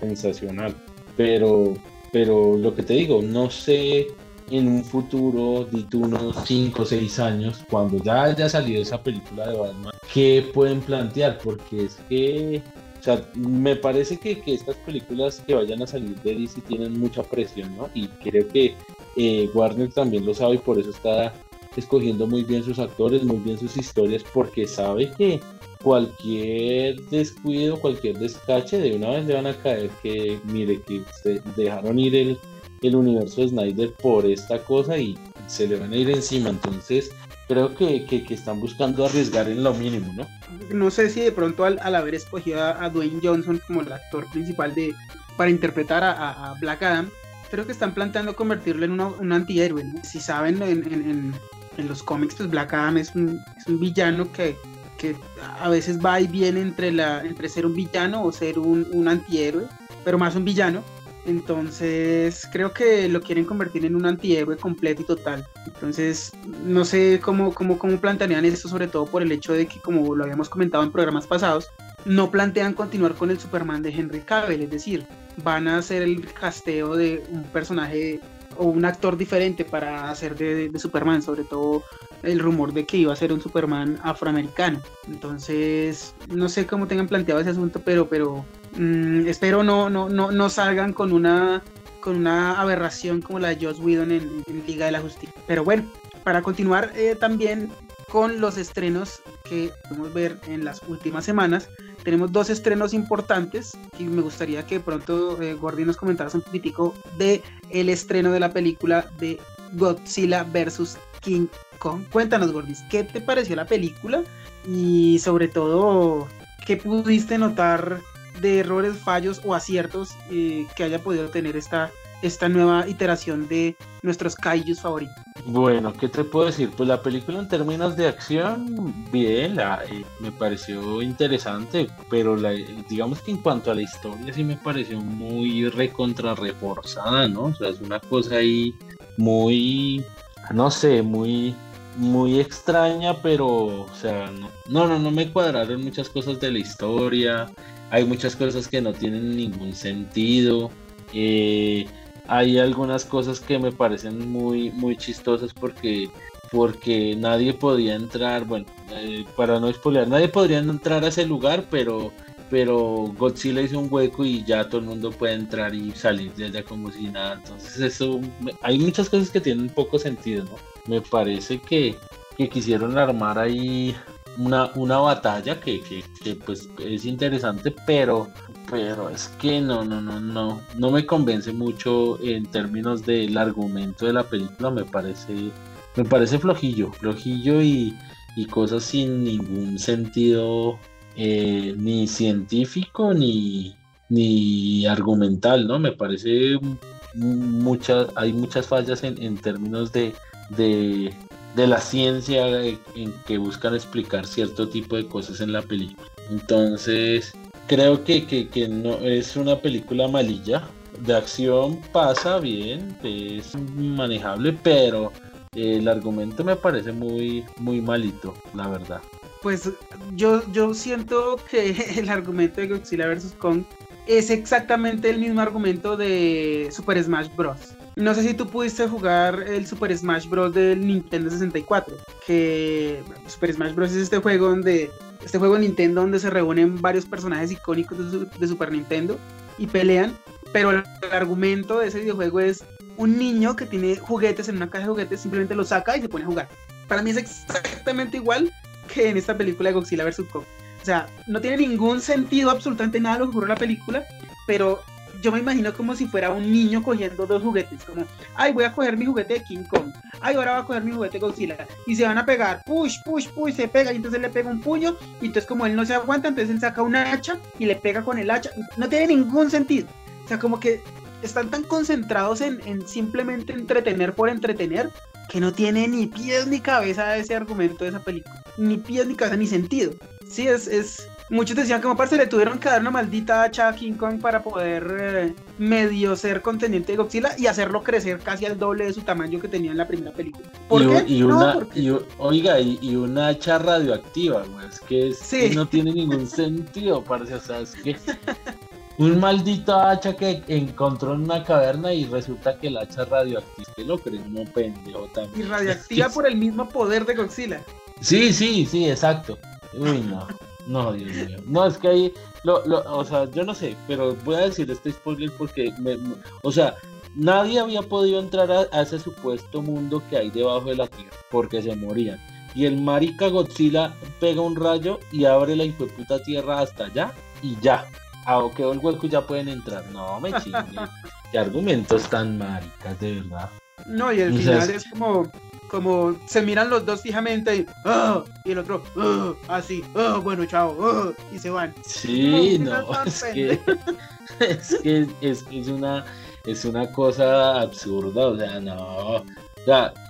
sensacional. Pero, pero lo que te digo, no sé en un futuro, de unos 5 o 6 años, cuando ya haya salido esa película de Batman, ¿qué pueden plantear? Porque es que, sea, me parece que, que estas películas que vayan a salir de DC tienen mucha presión, ¿no? Y creo que eh, Warner también lo sabe y por eso está escogiendo muy bien sus actores, muy bien sus historias, porque sabe que cualquier descuido, cualquier descache, de una vez le van a caer que, mire, que se dejaron ir el el universo de Snyder por esta cosa y se le van a ir encima. Entonces, creo que, que, están buscando arriesgar en lo mínimo, ¿no?
No sé si de pronto al, haber escogido a, Dwayne Johnson como el actor principal de para interpretar a, Black Adam, creo que están planteando convertirlo en un antihéroe. Si saben, en, en, los cómics, pues Black Adam es un, es un villano que, que, a veces va y viene entre, la, entre ser un villano o ser un, un antihéroe, pero más un villano entonces, creo que lo quieren convertir en un antihéroe completo y total. Entonces, no sé cómo, cómo, cómo plantearían esto, sobre todo por el hecho de que, como lo habíamos comentado en programas pasados, no plantean continuar con el Superman de Henry Cavill, es decir, van a hacer el casteo de un personaje o un actor diferente para hacer de, de, Superman, sobre todo el rumor de que iba a ser un Superman afroamericano. Entonces, no sé cómo tengan planteado ese asunto, pero, pero Mm, espero no, no, no, no salgan con una, con una aberración como la de Joss Whedon en, Liga de la Justicia. Pero bueno, para continuar eh, también con los estrenos que podemos ver en las últimas semanas, tenemos dos estrenos importantes y me gustaría que pronto eh, Gordy nos comentaras un poquitico de el estreno de la película de Godzilla vs. King Kong. Cuéntanos, Gordis, ¿qué te pareció la película? Y sobre todo, ¿qué pudiste notar de errores, fallos o aciertos eh, que haya podido tener esta, esta nueva iteración de nuestros kaijus favoritos.
Bueno, ¿qué te puedo decir? Pues la película en términos de acción, bien, eh, me pareció interesante, pero la, digamos que en cuanto a la historia sí me pareció muy recontra reforzada, ¿no? O sea, es una cosa ahí muy no sé, muy, muy extraña, pero, o sea, no, no, no me cuadraron muchas cosas de la historia. Hay muchas cosas que no tienen ningún sentido. Eh, hay algunas cosas que me parecen muy, muy chistosas porque, porque nadie podía entrar, bueno, eh, para no spoiler, nadie podría entrar a ese lugar, pero, pero Godzilla hizo un hueco y ya todo el mundo puede entrar y salir de allá como si nada. Entonces eso, hay muchas cosas que tienen poco sentido, ¿no? Me parece que, que quisieron armar ahí una, una batalla que, que, pues es interesante, pero, pero es que no, no, no, no, no me convence mucho en términos del argumento de la película, me parece, me parece flojillo, flojillo y, cosas sin ningún sentido eh, ni científico ni, ni argumental, ¿no? Me parece muchas, hay muchas fallas en, en términos de, de, de la ciencia en que buscan explicar cierto tipo de cosas en la película. Entonces, creo que, que, no es una película malilla. De acción pasa bien, es manejable, pero el argumento me parece muy, muy malito, la verdad.
Pues yo, yo siento que el argumento de Godzilla vs. Kong es exactamente el mismo argumento de Super Smash Bros. No sé si tú pudiste jugar el Super Smash Bros. del Nintendo 64, que Super Smash Bros. es este juego donde este juego de Nintendo donde se reúnen varios personajes icónicos de, Super Nintendo y pelean, pero el, argumento de ese videojuego es un niño que tiene juguetes en una caja de juguetes, simplemente lo saca y se pone a jugar. Para mí es exactamente igual que en esta película de Godzilla vs. Kong. O sea, no tiene ningún sentido absolutamente nada lo que ocurre en la película, pero yo me imagino como si fuera un niño cogiendo dos juguetes, como, ay, voy a coger mi juguete de King Kong, ay, ahora voy a coger mi juguete de Godzilla, y se van a pegar, push, push, push, se pega, y entonces le pega un puño, y entonces como él no se aguanta, entonces él saca una hacha y le pega con el hacha, no tiene ningún sentido, o sea, como que están tan concentrados en, en simplemente entretener por entretener, que no tiene ni pies ni cabeza ese argumento de esa película, ni pies ni cabeza ni sentido. Sí, es, es, muchos decían que parce le tuvieron que dar una maldita hacha a King Kong para poder eh, medio ser contendiente de Godzilla y hacerlo crecer casi al doble de su tamaño que tenía en la primera película.
¿Por y, qué? Y una, oiga, y, una hacha radioactiva, güey, es que no tiene ningún sentido, parece, o sea, es que un maldito hacha que encontró en una caverna y resulta que el hacha radioactiva, que lo creen, no pendejo también.
Y radioactiva por el mismo poder de Godzilla.
Sí, sí, sí, exacto. Uy, no. No, Dios mío. No, es que ahí, lo, lo, o sea, yo no sé, pero voy a decir este spoiler porque, me, o sea, nadie había podido entrar a, ese supuesto mundo que hay debajo de la tierra porque se morían. Y el marica Godzilla pega un rayo y abre la puta tierra hasta allá y ya. Ah, quedó el hueco y ya pueden entrar. No, me chingue. Qué argumentos tan maricas, de verdad.
No, y el final es como, como se miran los dos fijamente y, ah", y el otro ah", así, ah, bueno, chao, y se van.
Sí, no, es, que, es, que, es una es una cosa absurda, o sea, no. O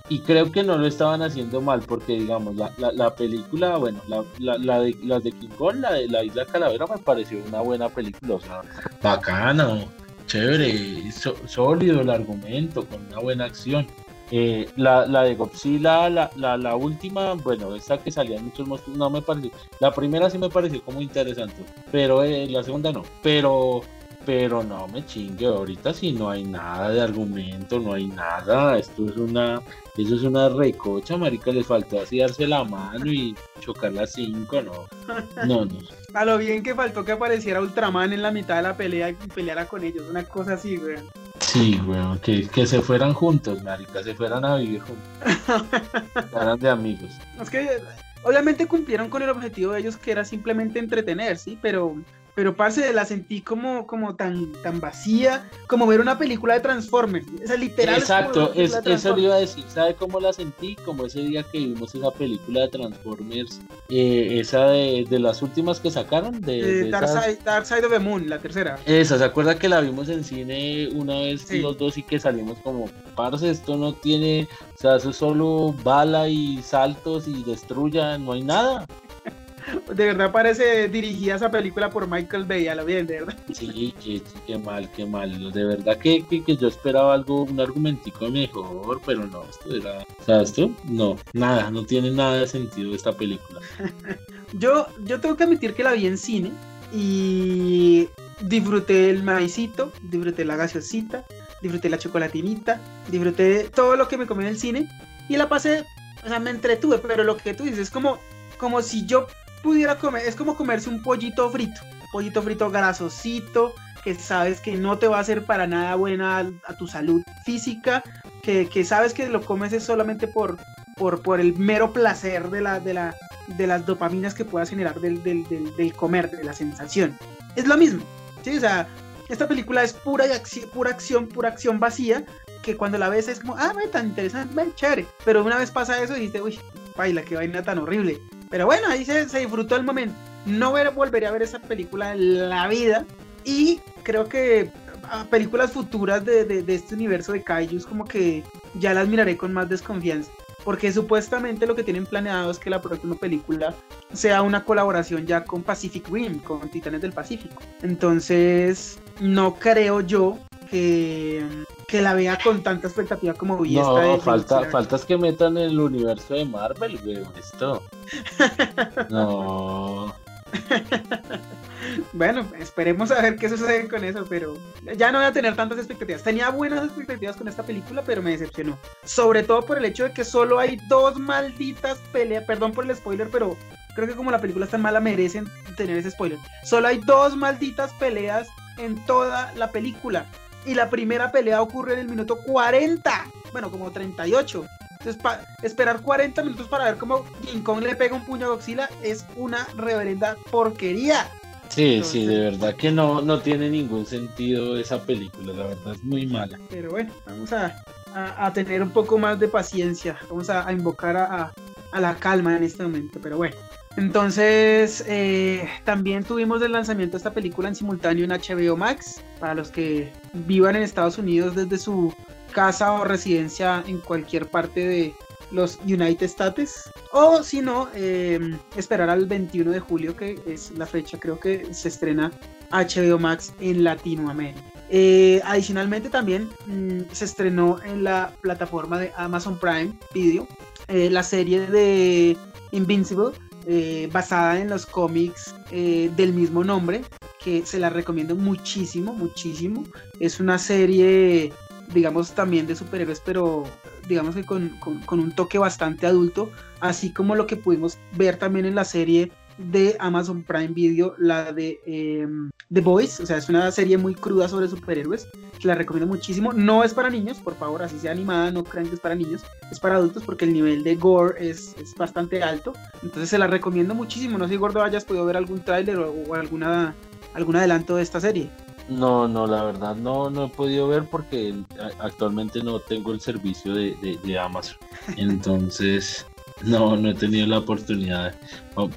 y creo que no lo estaban haciendo mal, porque digamos, la, la, película, bueno, la, la, de, las de King Kong, la de la Isla Calavera, me pareció una buena película, o sea, bacano, chévere, sólido el argumento, con una buena acción. Eh, la, la, de Godzilla, la, la, la, última, bueno, esa que salían muchos monstruos, no me pareció. La primera sí me pareció como interesante, pero eh, la segunda no. Pero, pero no me chingue, ahorita si no hay nada de argumento, no hay nada. Esto es una, eso es una recocha, marica, les faltó así darse la mano y chocar las cinco, no. No, no.
A lo bien que faltó que apareciera Ultraman en la mitad de la pelea y peleara con ellos, una cosa así, güey.
Sí, weón, que, que se fueran juntos, marica, se fueran a vivir juntos. Eran de amigos.
Es que obviamente cumplieron con el objetivo de ellos que era simplemente entretener, sí, pero pero parce, la sentí como, como tan, tan vacía, como ver una película de Transformers. Esa literal.
Exacto, es, eso le iba a decir. ¿Sabe cómo la sentí? Como ese día que vimos esa película de Transformers, eh, esa de, de, las últimas que sacaron. De,
Dark, Side, of the Moon, la tercera.
Esa, ¿se acuerda que la vimos en cine una vez los dos y que salimos como, parce, esto no tiene, o sea, eso es solo bala y saltos y destruya, no hay nada.
De verdad parece dirigida esa película por Michael Bay, a lo bien, de verdad.
Sí, qué, mal, qué mal. De verdad que, que, yo esperaba algo, un argumentico mejor, pero no, esto era. O sea, esto no, nada, no tiene nada de sentido esta película.
yo, yo tengo que admitir que la vi en cine y disfruté el maicito, disfruté la gaseosita, disfruté la chocolatinita, disfruté todo lo que me comí en el cine y la pasé, o sea, me entretuve, pero lo que tú dices es como, como si yo pudiera comer, es como comerse un pollito frito, pollito frito grasosito, que sabes que no te va a hacer para nada buena a, tu salud física, que, que, sabes que lo comes es solamente por, por, por el mero placer de, la, de, la, de las dopaminas que puedas generar del, del, del, comer, de la sensación. Es lo mismo, ¿sí? O sea, esta película es pura, acción, pura acción, pura acción vacía, que cuando la ves es como, ah, tan interesante, chévere. Pero una vez pasa eso y dices, uy, baila, qué vaina tan horrible. Pero bueno, ahí se, se disfrutó el momento. No volveré a ver esa película en la vida. Y creo que a películas futuras de, de, de, este universo de Kaijus como que ya las miraré con más desconfianza. Porque supuestamente lo que tienen planeado es que la próxima película sea una colaboración ya con Pacific Rim, con Titanes del Pacífico. Entonces, no creo yo que, que la vea con tanta expectativa como vi
no, esta. falta, falta es que metan el universo de Marvel, güey, esto. no.
bueno, esperemos a ver qué sucede con eso, pero ya no voy a tener tantas expectativas. Tenía buenas expectativas con esta película, pero me decepcionó. Sobre todo por el hecho de que solo hay dos malditas peleas, perdón por el spoiler, pero creo que como la película es tan mala merecen tener ese spoiler. Solo hay dos malditas peleas en toda la película. Y la primera pelea ocurre en el minuto 40, bueno, como 38. Entonces, esperar 40 minutos para ver cómo King Kong le pega un puño a Godzilla es una reverenda porquería.
Sí, sí, de verdad que no, no tiene ningún sentido esa película, la verdad es muy mala.
Pero bueno, vamos a, a, tener un poco más de paciencia, vamos a, invocar a, a, la calma en este momento, pero bueno. Entonces, eh, también tuvimos el lanzamiento de esta película en simultáneo en HBO Max, para los que vivan en Estados Unidos desde su casa o residencia en cualquier parte de, los United States. O si no, em, esperar al 21 de julio, que es la fecha, creo que se estrena HBO Max en Latinoamérica. Eh, adicionalmente también mm, se estrenó en la plataforma de Amazon Prime Video eh, la serie de Invincible eh, basada en los cómics del mismo nombre que se la recomiendo muchísimo muchísimo. Es una serie digamos también de superhéroes pero digamos que con, un toque bastante adulto, así como lo que pudimos ver también en la serie de Amazon Prime Video, la de em, The Boys, o sea, es una serie muy cruda sobre superhéroes, la recomiendo muchísimo. No es para niños, por favor, así sea animada, no crean que es para niños, es para adultos porque el nivel de gore es, bastante alto, entonces se la recomiendo muchísimo. No sé si Gordo hayas podido ver algún tráiler o, o alguna, algún adelanto de esta serie.
No, no, la verdad no, no he podido ver porque actualmente no tengo el servicio de, Amazon. Entonces, no, no he tenido la oportunidad.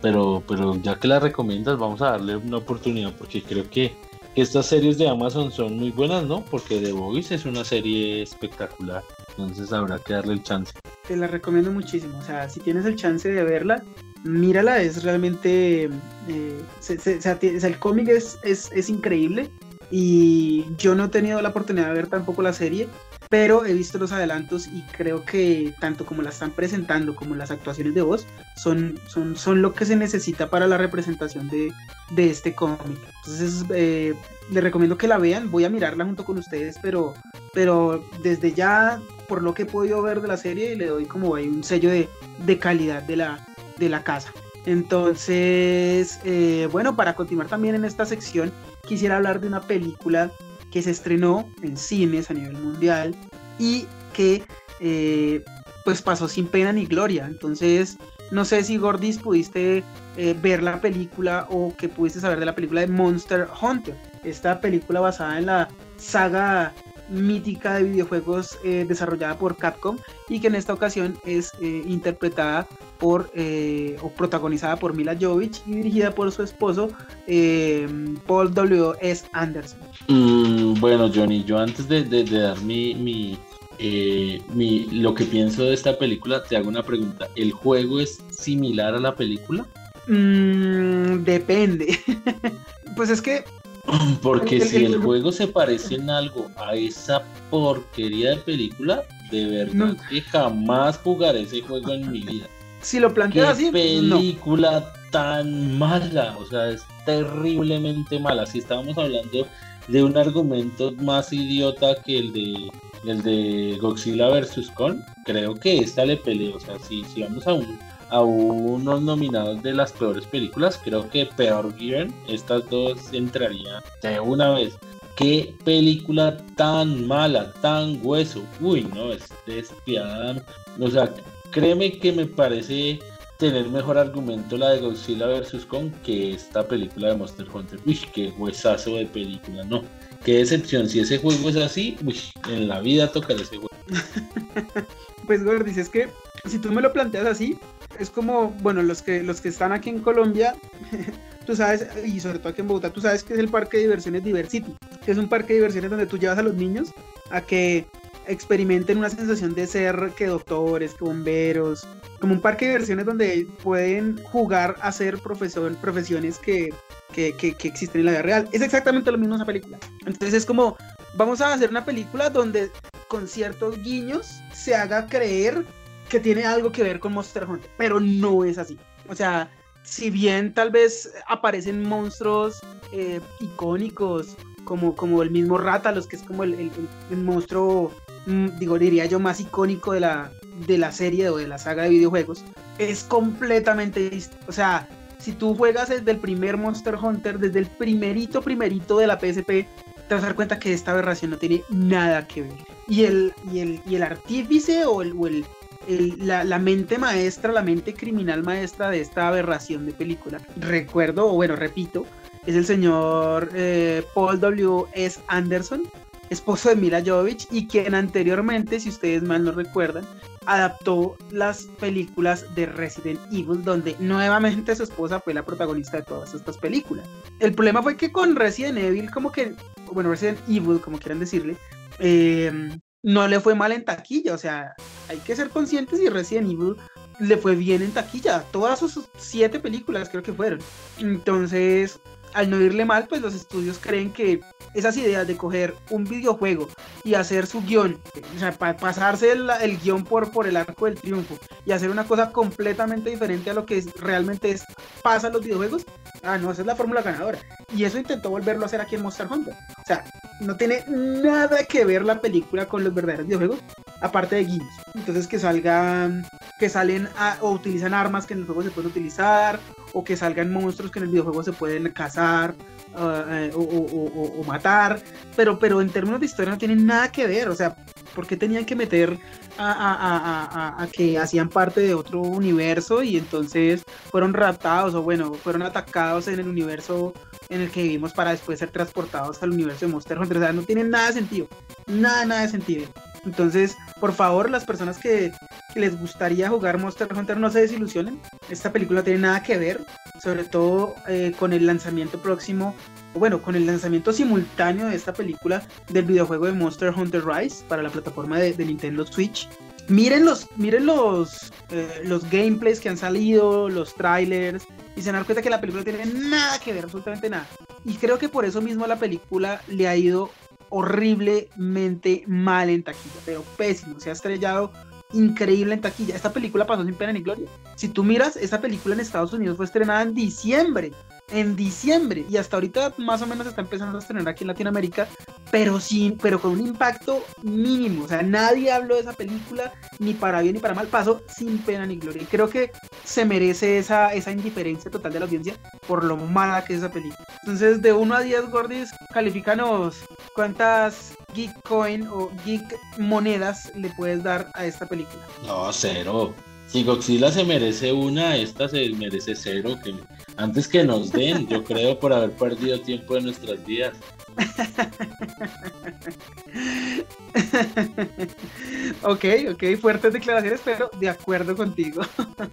Pero, pero ya que la recomiendas, vamos a darle una oportunidad porque creo que, estas series de Amazon son muy buenas, ¿no? Porque The Voice es una serie espectacular. Entonces habrá que darle el chance.
Te la recomiendo muchísimo. O sea, si tienes el chance de verla, mírala. Es realmente... Eh, el cómic es, es, es increíble y yo no he tenido la oportunidad de ver tampoco la serie, pero he visto los adelantos y creo que tanto como la están presentando como las actuaciones de voz son, son, son lo que se necesita para la representación de, de este cómic. Entonces eh, les recomiendo que la vean, voy a mirarla junto con ustedes, pero, pero desde ya, por lo que he podido ver de la serie, le doy como un sello de, de calidad de la, de la casa. Entonces, eh, bueno, para continuar también en esta sección, quisiera hablar de una película que se estrenó en cines a nivel mundial y que eh, pues pasó sin pena ni gloria. Entonces, no sé si Gordis pudiste eh, ver la película o que pudiste saber de la película de Monster Hunter. Esta película basada en la saga mítica de videojuegos eh, desarrollada por Capcom y que en esta ocasión es interpretada por eh, o protagonizada por Mila Jovovich y dirigida por su esposo eh, Paul W. S. Anderson.
Mm, bueno, Johnny, yo antes de, dar mi, eh, mi, lo que pienso de esta película, te hago una pregunta. ¿El juego es similar a la película?
Mm, depende. pues es que
porque si el, juego se parece en algo a esa porquería de película, de verdad que jamás jugaré ese juego en mi vida.
Si lo planteas así,
película tan mala, o sea, es terriblemente mala. Si estábamos hablando de un argumento más idiota que el de el de Godzilla vs. Kong, creo que esta le pelea. O sea, si, si vamos a un a unos nominados de las peores películas. Creo que peor Given, estas dos entrarían de una vez. Qué película tan mala, tan hueso. Uy, no, es despiadada. O sea, créeme que me parece tener mejor argumento la de Godzilla vs. Kong que esta película de Monster Hunter. Uy, qué huesazo de película, no. Qué decepción, si ese juego es así, uy, en la vida tocaré ese juego.
pues Gordy, es que si tú me lo planteas así, es como, bueno, los que, los que están aquí en Colombia, tú sabes, y sobre todo aquí en Bogotá, tú sabes que es el parque de diversiones Diversity, que es un parque de diversiones donde tú llevas a los niños a que experimenten una sensación de ser que doctores, que bomberos, como un parque de diversiones donde pueden jugar a ser profesor, profesiones que, que, que, existen en la vida real. Es exactamente lo mismo esa película. Entonces es como, vamos a hacer una película donde con ciertos guiños se haga creer que tiene algo que ver con Monster Hunter, pero no es así. O sea, si bien tal vez aparecen monstruos eh, icónicos, como, como el mismo Rátalos, que es como el, monstruo, mm, digo, diría yo, más icónico de la, de la serie o de la saga de videojuegos, es completamente. O sea, si tú juegas desde el primer Monster Hunter, desde el primerito, primerito de la PSP, te vas a dar cuenta que esta aberración no tiene nada que ver. Y el, y el, y el artífice o el, la, mente maestra, la mente criminal maestra de esta aberración de película, recuerdo, o bueno, repito, es el señor eh, Paul W. S. Anderson, esposo de Mila Jovovich, y quien anteriormente, si ustedes mal no recuerdan, adaptó las películas de Resident Evil, donde nuevamente su esposa fue la protagonista de todas estas películas. El problema fue que con Resident Evil, como que, bueno, Resident Evil, como quieran decirle, eh, no le fue mal en taquilla, o sea, hay que ser conscientes y Resident Evil le fue bien en taquilla, todas sus siete películas creo que fueron. Entonces, al no irle mal, pues los estudios creen que esas ideas de coger un videojuego y hacer su guion, o sea, pasarse el, guion por, por el arco del triunfo y hacer una cosa completamente diferente a lo que realmente es, pasa en los videojuegos, ah, no, esa es la fórmula ganadora. Y eso intentó volverlo a hacer aquí en Monster Hunter. O sea, no tiene nada que ver la película con los verdaderos videojuegos, aparte de guiños. Entonces que salgan, que salen o utilizan armas que en el juego se pueden utilizar, o que salgan monstruos que en el videojuego se pueden cazar ah, eh, o, matar, pero, pero en términos de historia no tienen nada que ver, o sea, ¿por qué tenían que meter a, que hacían parte de otro universo y entonces fueron raptados o bueno, fueron atacados en el universo en el que vivimos para después ser transportados al universo de Monster Hunter? O sea, no tiene nada de sentido, nada, nada de sentido. Entonces, por favor, las personas que, les gustaría jugar Monster Hunter no se desilusionen. Esta película tiene nada que ver, sobre todo eh, con el lanzamiento próximo, bueno, con el lanzamiento simultáneo de esta película del videojuego de Monster Hunter Rise para la plataforma de, Nintendo Switch. Miren los, miren los, eh, los gameplays que han salido, los trailers, y se dan cuenta que la película tiene nada que ver, absolutamente nada. Y creo que por eso mismo la película le ha ido horriblemente mal en taquilla, pero pésimo, se ha estrellado increíble en taquilla. Esta película pasó sin pena ni gloria. Si tú miras, esta película en Estados Unidos fue estrenada en diciembre en diciembre y hasta ahorita más o menos está empezando a estrenar aquí en Latinoamérica, pero sin, pero con un impacto mínimo. O sea, nadie habló de esa película ni para bien ni para mal, pasó sin pena ni gloria. Y creo que se merece esa, esa indiferencia total de la audiencia por lo mala que es esa película. Entonces, de 1 a 10, Gordis, califícanos cuántas Geek Coin o Geek monedas le puedes dar a esta película.
No, cero. Si Godzilla se merece una, esta se merece cero. Que antes que nos den, yo creo, por haber perdido tiempo de nuestras vidas.
ok, ok, fuertes declaraciones, pero de acuerdo contigo.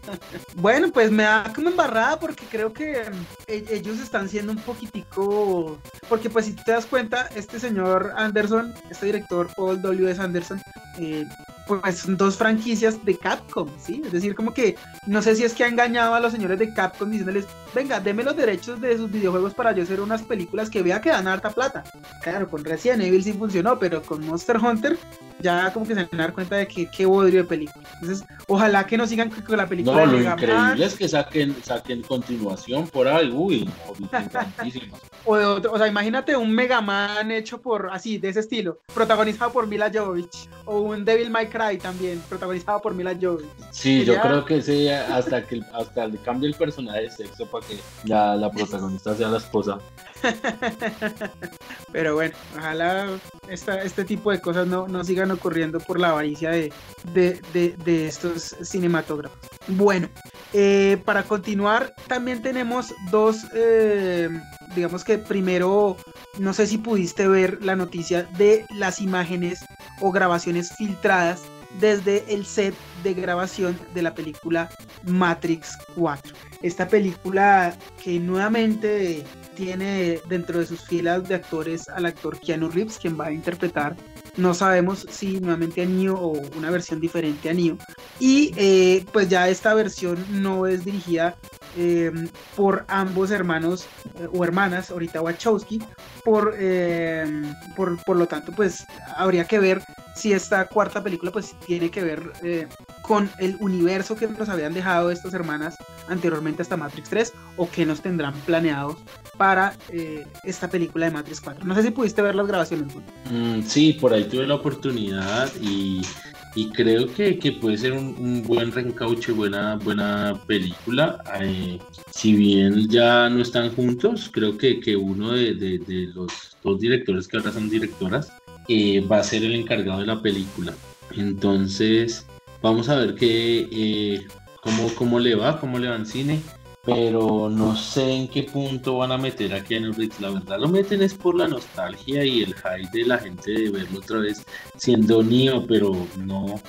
bueno, pues me da como embarrada porque creo que e-, ellos están siendo un poquitico. Porque, pues, si tú te das cuenta, este señor Anderson, este director Paul W.S. Anderson, eh, pues dos franquicias de Capcom, ¿sí? Es decir, como que no sé si es que ha engañado a los señores de Capcom diciéndoles, venga, deme los derechos de sus videojuegos para yo hacer unas películas que vea que dan harta plata. Claro, con Resident Evil sí funcionó, pero con Monster Hunter ya como que se van a dar cuenta de que qué bodrio de película. Entonces, ojalá que no sigan con la película
no, lo increíble es que saquen, saquen continuación por ahí, uy,
o de otro, o sea, imagínate un Mega Man hecho por, así, de ese estilo, protagonizado por Mila Jovovich, o un Devil May Cry también, protagonizado por Mila Jovovich.
Sí, yo creo que sí, hasta que hasta le cambie el personaje de sexo para que ya la protagonista sea la esposa.
Pero bueno, ojalá esta, este tipo de cosas no, no sigan ocurriendo por la avaricia de, de, estos cinematógrafos. Bueno, eh, para continuar, también tenemos dos, eh, digamos que primero, no sé si pudiste ver la noticia de las imágenes o grabaciones filtradas desde el set de grabación de la película Matrix 4. Esta película que nuevamente tiene dentro de sus filas de actores al actor Keanu Reeves, quien va a interpretar, no sabemos si nuevamente a o una versión diferente a Neo. Y eh, pues ya esta versión no es dirigida eh, por ambos hermanos eh, o hermanas, ahorita Wachowski, por, por, por lo tanto pues habría que ver si esta cuarta película pues tiene que ver con el universo que nos habían dejado estas hermanas anteriormente hasta Matrix 3 o que nos tendrán planeados para eh, esta película de Matrix 4. No sé si pudiste ver las grabaciones.
Mm, sí, por ahí tuve la oportunidad y, creo que, puede ser un, buen reencauche, buena, buena película. Eh, si bien ya no están juntos, creo que, que uno de, los dos directores que ahora son directoras eh, va a ser el encargado de la película. Entonces, vamos a ver qué, cómo, cómo le va, cómo le va en cine pero no sé en qué punto van a meter a Keanu Reeves. La verdad lo meten es por la nostalgia y el hype de la gente de verlo otra vez siendo Neo, pero no,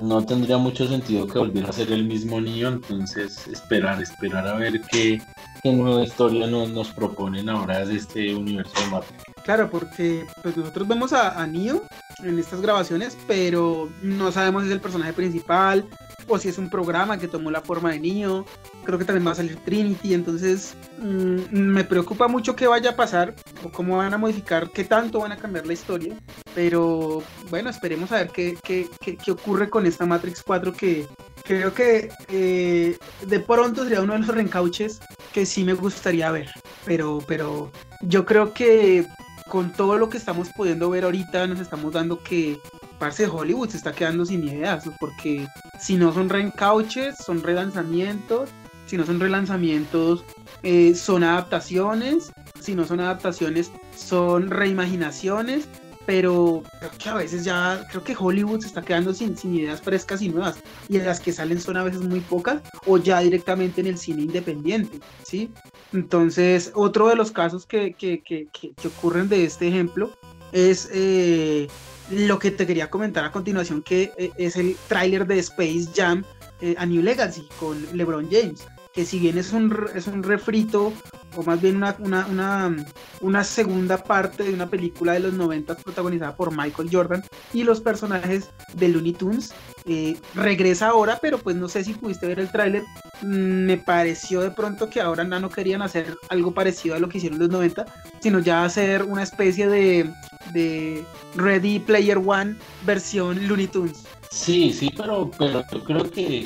no tendría mucho sentido que volviera a ser el mismo Neo. Entonces esperar, esperar a ver qué, qué nueva historia nos, nos proponen ahora de este universo de Marvel.
Claro, porque pues, nosotros vemos a, a Neo en estas grabaciones, pero no sabemos si es el personaje principal, o si es un programa que tomó la forma de niño. Creo que también va a salir Trinity, entonces mm, me preocupa mucho qué vaya a pasar o cómo van a modificar, qué tanto van a cambiar la historia. Pero bueno, esperemos a ver qué, qué, qué, ocurre con esta Matrix 4 que creo que eh, de pronto sería uno de los reencauches que sí me gustaría ver. Pero, pero yo creo que con todo lo que estamos pudiendo ver ahorita nos estamos dando que parce Hollywood se está quedando sin ideas, porque si no son reencauches, son relanzamientos, si no son relanzamientos, eh, son adaptaciones, si no son adaptaciones, son reimaginaciones, pero creo que a veces ya, creo que Hollywood se está quedando sin, sin ideas frescas y nuevas, y las que salen son a veces muy pocas, o ya directamente en el cine independiente, ¿sí? Entonces, otro de los casos que, que, que, que ocurren de este ejemplo es eh, lo que te quería comentar a continuación, que eh, es el tráiler de Space Jam eh, a New Legacy con LeBron James, que si bien es un, es un refrito, o más bien una, una, una, segunda parte de una película de los 90 protagonizada por Michael Jordan y los personajes de Looney Tunes, eh, regresa ahora, pero pues no sé si pudiste ver el tráiler, mm, me pareció de pronto que ahora no querían hacer algo parecido a lo que hicieron los 90, sino ya hacer una especie de de Ready Player One versión Looney Tunes.
Sí, sí, pero, pero yo creo que,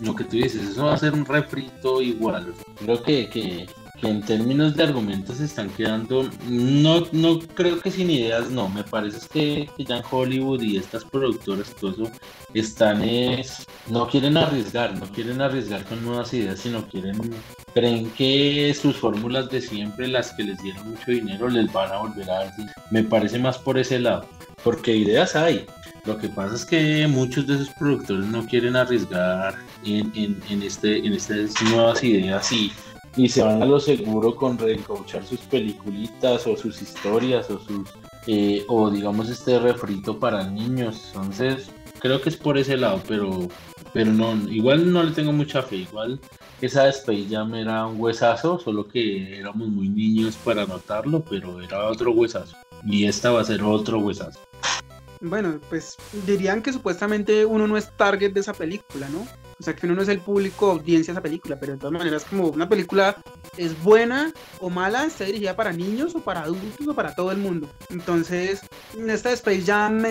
lo que tú dices, eso va a ser un refrito igual. Creo que, que, en términos de argumentos se están quedando, no, no creo que sin ideas, no, me parece que, que ya en Hollywood y estas productoras, todo eso, están es, no quieren arriesgar, no quieren arriesgar con nuevas ideas, sino quieren, creen que sus fórmulas de siempre, las que les dieron mucho dinero, les van a volver a dar. Me parece más por ese lado, porque ideas hay. Lo que pasa es que muchos de esos productores no quieren arriesgar en, este, en estas nuevas ideas y, y se van a lo seguro con reencauchar sus peliculitas o sus historias o sus eh, o digamos este refrito para niños. Entonces, creo que es por ese lado, pero, pero no, igual no le tengo mucha fe. Igual esa Space Jam era un huesazo, solo que éramos muy niños para notarlo, pero era otro huesazo. Y esta va a ser otro huesazo.
bueno, pues dirían que supuestamente uno no es target de esa película, ¿no? O sea, que uno no es el público audiencia de esa película, pero de todas maneras, como una película es buena o mala, está dirigida para niños o para adultos o para todo el mundo. Entonces, en esta Space Jam,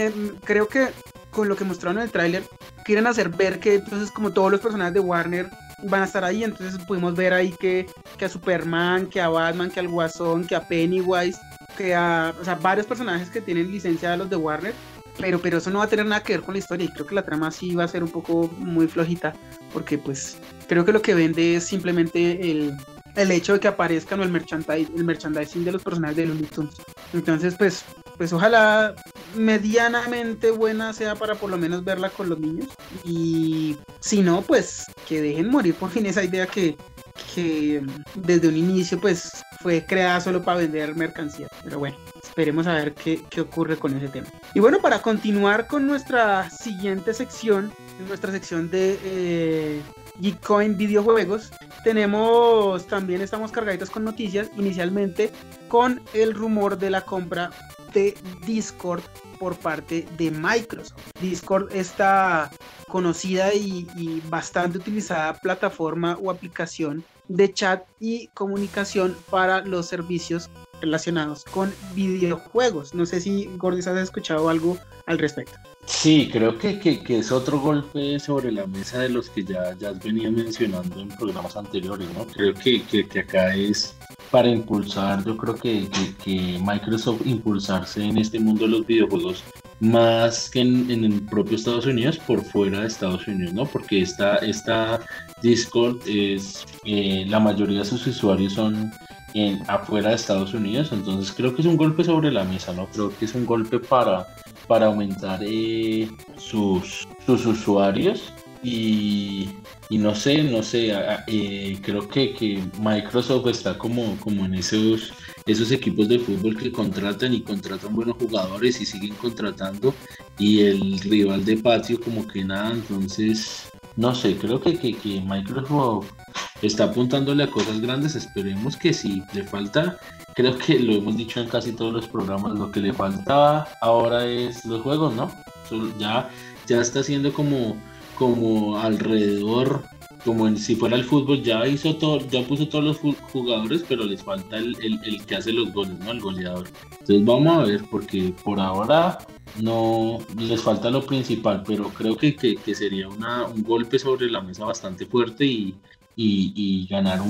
creo que con lo que mostraron en el tráiler, quieren hacer ver que entonces como todos los personajes de Warner van a estar ahí, entonces pudimos ver ahí que, que a Superman, que a Batman, que al Guasón, que a Pennywise, que a o sea, varios personajes que tienen licencia de los de Warner pero, pero eso no va a tener nada que ver con la historia y creo que la trama sí va a ser un poco muy flojita porque pues creo que lo que vende es simplemente el, el hecho de que aparezcan el, merchandising, el merchandising de los personajes de Looney Tunes. Entonces pues, pues ojalá medianamente buena sea para por lo menos verla con los niños y si no pues que dejen morir por fin esa idea que, que desde un inicio pues fue creada solo para vender mercancía. Pero bueno, esperemos a ver qué, qué, ocurre con ese tema. Y bueno, para continuar con nuestra siguiente sección, nuestra sección de eh, Geekcoin videojuegos, tenemos también estamos cargaditos con noticias, inicialmente con el rumor de la compra de Discord por parte de Microsoft. Discord esta conocida y, y bastante utilizada plataforma o aplicación de chat y comunicación para los servicios relacionados con videojuegos. No sé si Gordis has escuchado algo al respecto.
Sí, creo que, que, es otro golpe sobre la mesa de los que ya, ya venía mencionando en programas anteriores, ¿no? Creo que, que, acá es para impulsar, yo creo que, Microsoft impulsarse en este mundo de los videojuegos más que en, el propio Estados Unidos, por fuera de Estados Unidos, ¿no? Porque esta, esta Discord es, eh, la mayoría de sus usuarios son en, afuera de Estados Unidos, entonces creo que es un golpe sobre la mesa, ¿no? Creo que es un golpe para, para aumentar eh, sus, sus usuarios y, y, no sé, no sé, eh, creo que, que, Microsoft está como, como en esos, esos equipos de fútbol que contratan y contratan buenos jugadores y siguen contratando y el rival de patio como que nada, entonces no sé, creo que, que, que Microsoft está apuntándole a cosas grandes, esperemos que si le falta, creo que lo hemos dicho en casi todos los programas, lo que le faltaba ahora es los juegos, ¿no? Ya, ya está haciendo como, como alrededor, como en, si fuera el fútbol, ya hizo todo, ya puso todos los jugadores, pero les falta el, que hace los goles, ¿no? El goleador. Entonces vamos a ver, porque por ahora no les falta lo principal, pero creo que, que, sería una, un golpe sobre la mesa bastante fuerte y, y, ganar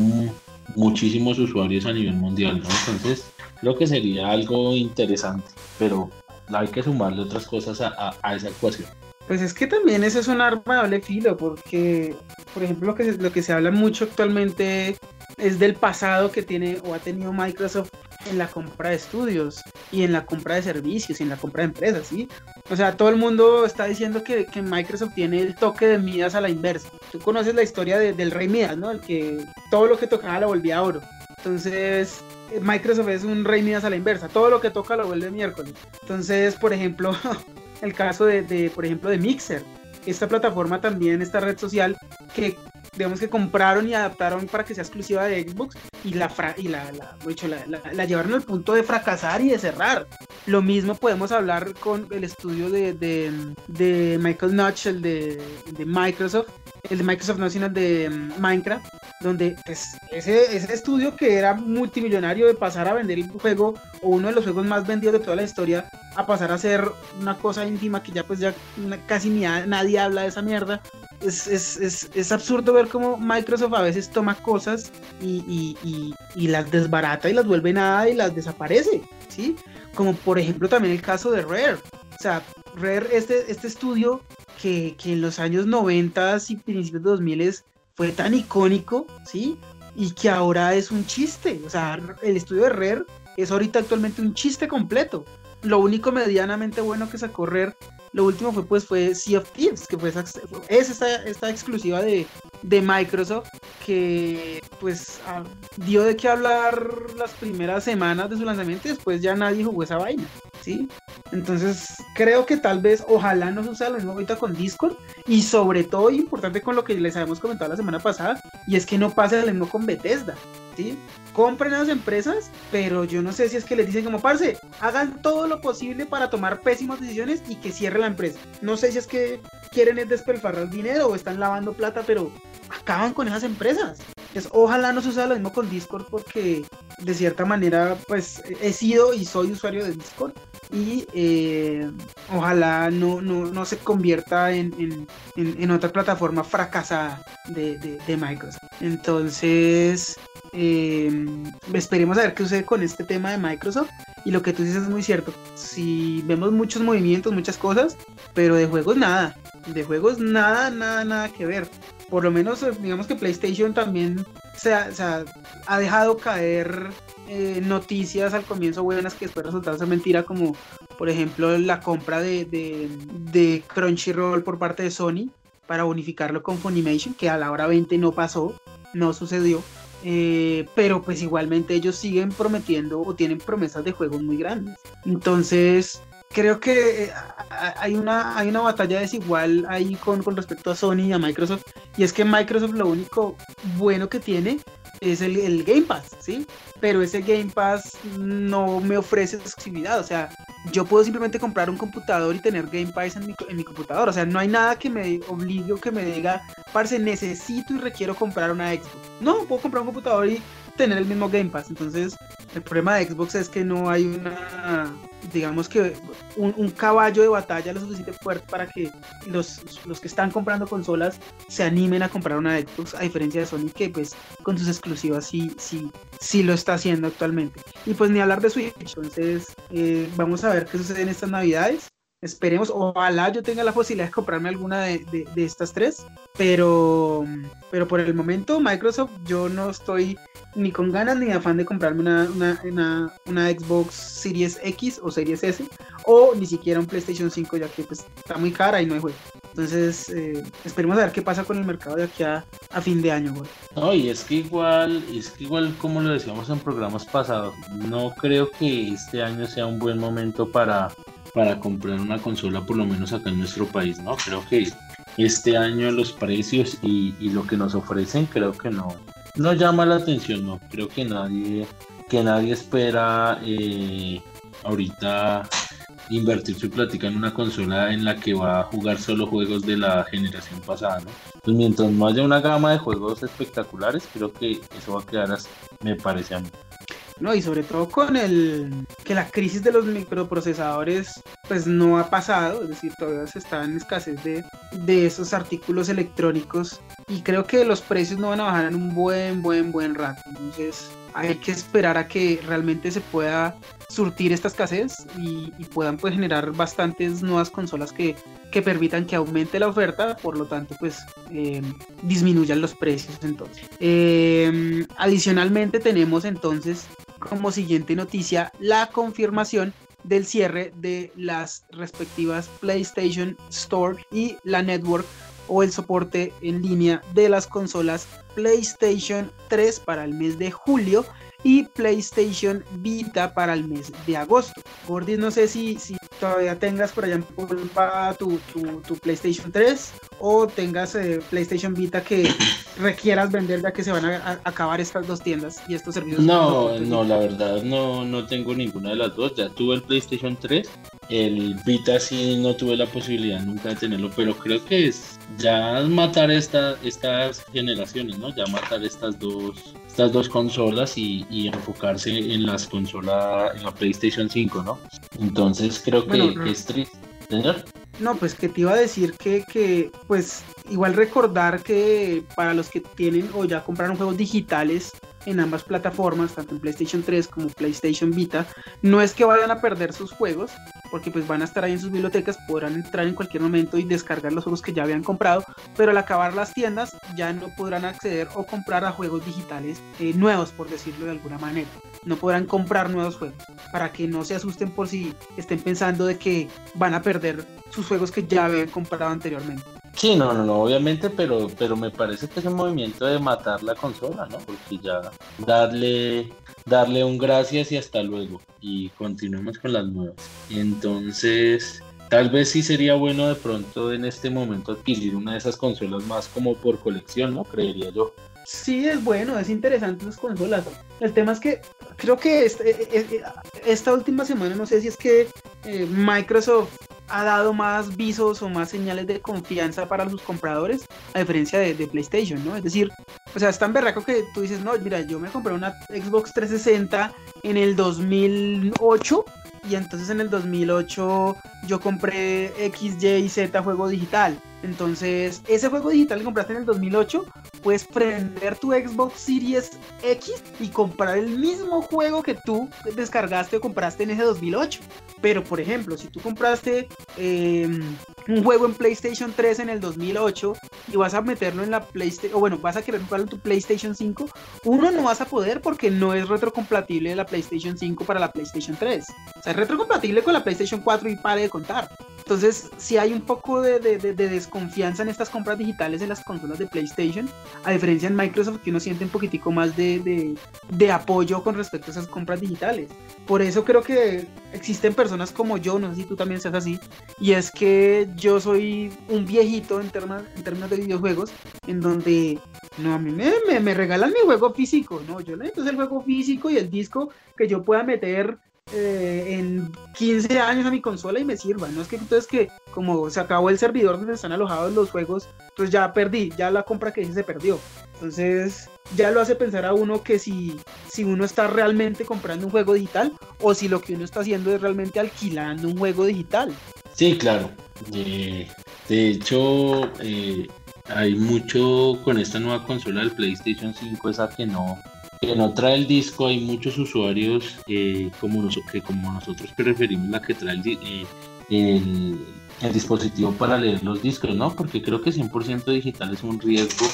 muchísimos usuarios a nivel mundial, ¿no? Entonces, creo que sería algo interesante, pero hay que sumarle otras cosas a, esa ecuación.
Pues es que también ese es un arma de doble filo, porque, por ejemplo, lo que, lo que se habla mucho actualmente es del pasado que tiene o ha tenido Microsoft en la compra de estudios y en la compra de servicios y en la compra de empresas, ¿sí? O sea, todo el mundo está diciendo que, que Microsoft tiene el toque de Midas a la inversa. Tú conoces la historia del rey Midas, ¿no? El que todo lo que tocaba lo volvía oro. Entonces, Microsoft es un rey Midas a la inversa. Todo lo que toca lo vuelve miércoles. Entonces, por ejemplo, el caso de, por ejemplo, de Mixer. Esta plataforma también, esta red social, que digamos que compraron y adaptaron para que sea exclusiva de Xbox y la y la, la, llevaron al punto de fracasar y de cerrar. Lo mismo podemos hablar con el estudio de, de, Michael Notch, el de, de, Microsoft, el de Microsoft el de mm, Minecraft, donde pues, ese, ese estudio que era multimillonario de pasar a vender el juego o uno de los juegos más vendidos de toda la historia a pasar a ser una cosa íntima que ya pues ya casi ni nadie habla de esa mierda es, absurdo ver cómo Microsoft a veces toma cosas y, las desbarata y las vuelve nada y las desaparece, ¿sí? Como por ejemplo también el caso de Rare. O sea, Rare, este, este estudio que, en los años 90 y principios de 2000 fue tan icónico, ¿sí? Y que ahora es un chiste. O sea, el estudio de Rare es ahorita actualmente un chiste completo. Lo único medianamente bueno que sacó Rare lo último fue pues fue Sea of Thieves, que fue es esta, esta exclusiva de, de Microsoft que pues ah, dio de qué hablar las primeras semanas de su lanzamiento y después ya nadie jugó esa vaina, ¿sí? Entonces creo que tal vez ojalá no suceda lo mismo ahorita con Discord y sobre todo importante con lo que les habíamos comentado la semana pasada y es que no pase lo mismo con Bethesda. ¿sí? Compren a las empresas, pero yo no sé si es que les dicen como, parce, hagan todo lo posible para tomar pésimas decisiones y que cierre la empresa. No sé si es que quieren es dinero o están lavando plata, pero acaban con esas empresas. Es, ojalá no suceda lo mismo con Discord porque de cierta manera pues he sido y soy usuario de Discord y eh, ojalá no, no, no, se convierta en, en, en, otra plataforma fracasada de, de Microsoft. Entonces, eh, esperemos a ver qué sucede con este tema de Microsoft. Y lo que tú dices es muy cierto. Si vemos muchos movimientos, muchas cosas, pero de juegos nada. De juegos nada, nada, nada que ver. Por lo menos, eh, digamos que PlayStation también se ha, se ha, ha dejado caer eh, noticias al comienzo buenas que después resultaron ser mentira, como por ejemplo la compra de, de, de Crunchyroll por parte de Sony para unificarlo con Funimation, que a la hora 20 no pasó, no sucedió. Eh, pero pues igualmente ellos siguen prometiendo o tienen promesas de juegos muy grandes. Entonces, creo que eh, hay una, hay una batalla desigual ahí con, con respecto a Sony y a Microsoft. Y es que Microsoft lo único bueno que tiene es el, el, Game Pass, ¿sí? Pero ese Game Pass no me ofrece exclusividad, o sea, yo puedo simplemente comprar un computador y tener Game Pass en mi, en mi computador, o sea, no hay nada que me obligue o que me diga, parce, necesito y requiero comprar una Xbox. No, puedo comprar un computador y tener el mismo Game Pass, entonces el problema de Xbox es que no hay una digamos que un, un, caballo de batalla lo suficiente fuerte para que los, los, que están comprando consolas se animen a comprar una Xbox, a diferencia de Sony que pues con sus exclusivas sí, sí, sí lo está haciendo actualmente. Y pues ni hablar de Switch, entonces eh, vamos a ver qué sucede en estas navidades. Esperemos, ojalá yo tenga la posibilidad de comprarme alguna de, de, estas tres, pero, pero por el momento Microsoft yo no estoy ni con ganas ni afán de comprarme una, una, una, Xbox Series X o Series S o ni siquiera un PlayStation 5 ya que pues está muy cara y no hay juego. Entonces eh, esperemos a ver qué pasa con el mercado de aquí a, a fin de año. Güey.
No, y es que igual, es que igual como lo decíamos en programas pasados, no creo que este año sea un buen momento para, para comprar una consola por lo menos acá en nuestro país, ¿no? Creo que este año los precios y, y lo que nos ofrecen creo que no, no llama la atención, no. Creo que nadie, que nadie espera eh, ahorita invertir su plática en una consola en la que va a jugar solo juegos de la generación pasada, ¿no? Pues mientras no haya una gama de juegos espectaculares, creo que eso va a quedar así, me parece a mí.
No, y sobre todo con el que la crisis de los microprocesadores pues no ha pasado, es decir, todavía se está en escasez de, de esos artículos electrónicos y creo que los precios no van a bajar en un buen, buen, buen rato. Entonces hay que esperar a que realmente se pueda surtir esta escasez y, puedan pues generar bastantes nuevas consolas que, que, permitan que aumente la oferta, por lo tanto pues eh, disminuyan los precios entonces. Eh, adicionalmente tenemos entonces como siguiente noticia la confirmación del cierre de las respectivas PlayStation Store y la Network o el soporte en línea de las consolas PlayStation 3 para el mes de julio y PlayStation Vita para el mes de agosto. Gordis, no sé si, si todavía tengas por allá en Pulpa tu, tu, tu PlayStation 3 o tengas eh, PlayStation Vita que requieras vender ya que se van a, a, acabar estas dos tiendas y estos servicios.
No, no, la verdad no, no tengo ninguna de las dos. Ya tuve el PlayStation 3, el Vita sí no tuve la posibilidad nunca de tenerlo, pero creo que es ya matar esta, estas generaciones, ¿no? Ya matar estas dos estas dos consolas y, y, enfocarse en las consolas, en la PlayStation 5, ¿no? Entonces creo que, bueno, que es triste. ¿Señor?
No, pues que te iba a decir que, que, pues igual recordar que para los que tienen o ya compraron juegos digitales en ambas plataformas, tanto en PlayStation 3 como PlayStation Vita, no es que vayan a perder sus juegos, porque pues van a estar ahí en sus bibliotecas, podrán entrar en cualquier momento y descargar los juegos que ya habían comprado, pero al acabar las tiendas ya no podrán acceder o comprar a juegos digitales eh, nuevos, por decirlo de alguna manera. No podrán comprar nuevos juegos, para que no se asusten por si estén pensando de que van a perder sus juegos que ya habían comprado anteriormente.
Sí, no, no, no, obviamente, pero, pero me parece que es un movimiento de matar la consola, ¿no? Porque ya darle, darle un gracias y hasta luego. Y continuemos con las nuevas. Entonces, tal vez sí sería bueno de pronto en este momento adquirir una de esas consolas más como por colección, ¿no? Creería yo.
Sí, es bueno, es interesante las consolas. El tema es que creo que este, eh, eh, eh, esta última semana, no sé si es que Microsoft ha dado más visos o más señales de confianza para sus compradores, a diferencia de, PlayStation, ¿no? Es decir, o sea, es tan berraco que tú dices, no, mira, yo me compré una Xbox 360 en el 2008 y entonces en el 2008 yo compré X, Y, Z juego digital. Entonces, ese juego digital que compraste en el 2008, puedes prender tu Xbox Series X y comprar el mismo juego que tú descargaste o compraste en ese 2008. Pero, por ejemplo, si tú compraste em, un juego en PlayStation 3 en el 2008 y vas a meterlo en la PlayStation, o bueno, vas a querer comprarlo en tu PlayStation 5, uno no vas a poder porque no es retrocompatible la PlayStation 5 para la PlayStation 3. O sea, es retrocompatible con la PlayStation 4 y pare de contar. Entonces, si hay un poco de, desconfianza en estas compras digitales en las consolas de PlayStation, a diferencia en Microsoft, que uno siente un poquitico más de, apoyo con respecto a esas compras digitales. Por eso creo que existen personas como yo, no sé si tú también seas así, y es que yo soy un viejito en, en términos de videojuegos, en donde no, a mí me, me, regalan mi juego físico, no, yo necesito el juego físico y el disco que yo pueda meter eh, en 15 años a mi consola y me sirva. No es que entonces que como se acabó el servidor donde están alojados los juegos, pues ya perdí, ya la compra que hice se perdió. Entonces ya lo hace pensar a uno que si, si uno está realmente comprando un juego digital o si lo que uno está haciendo es realmente alquilando un juego digital.
Sí, claro. de hecho, eh, hay mucho con esta nueva consola del PlayStation 5, esa que no, que no trae el disco, hay muchos usuarios eh, como que como nosotros preferimos la que trae el, eh, el, dispositivo para leer los discos, ¿no? Porque creo que 100% digital es un riesgo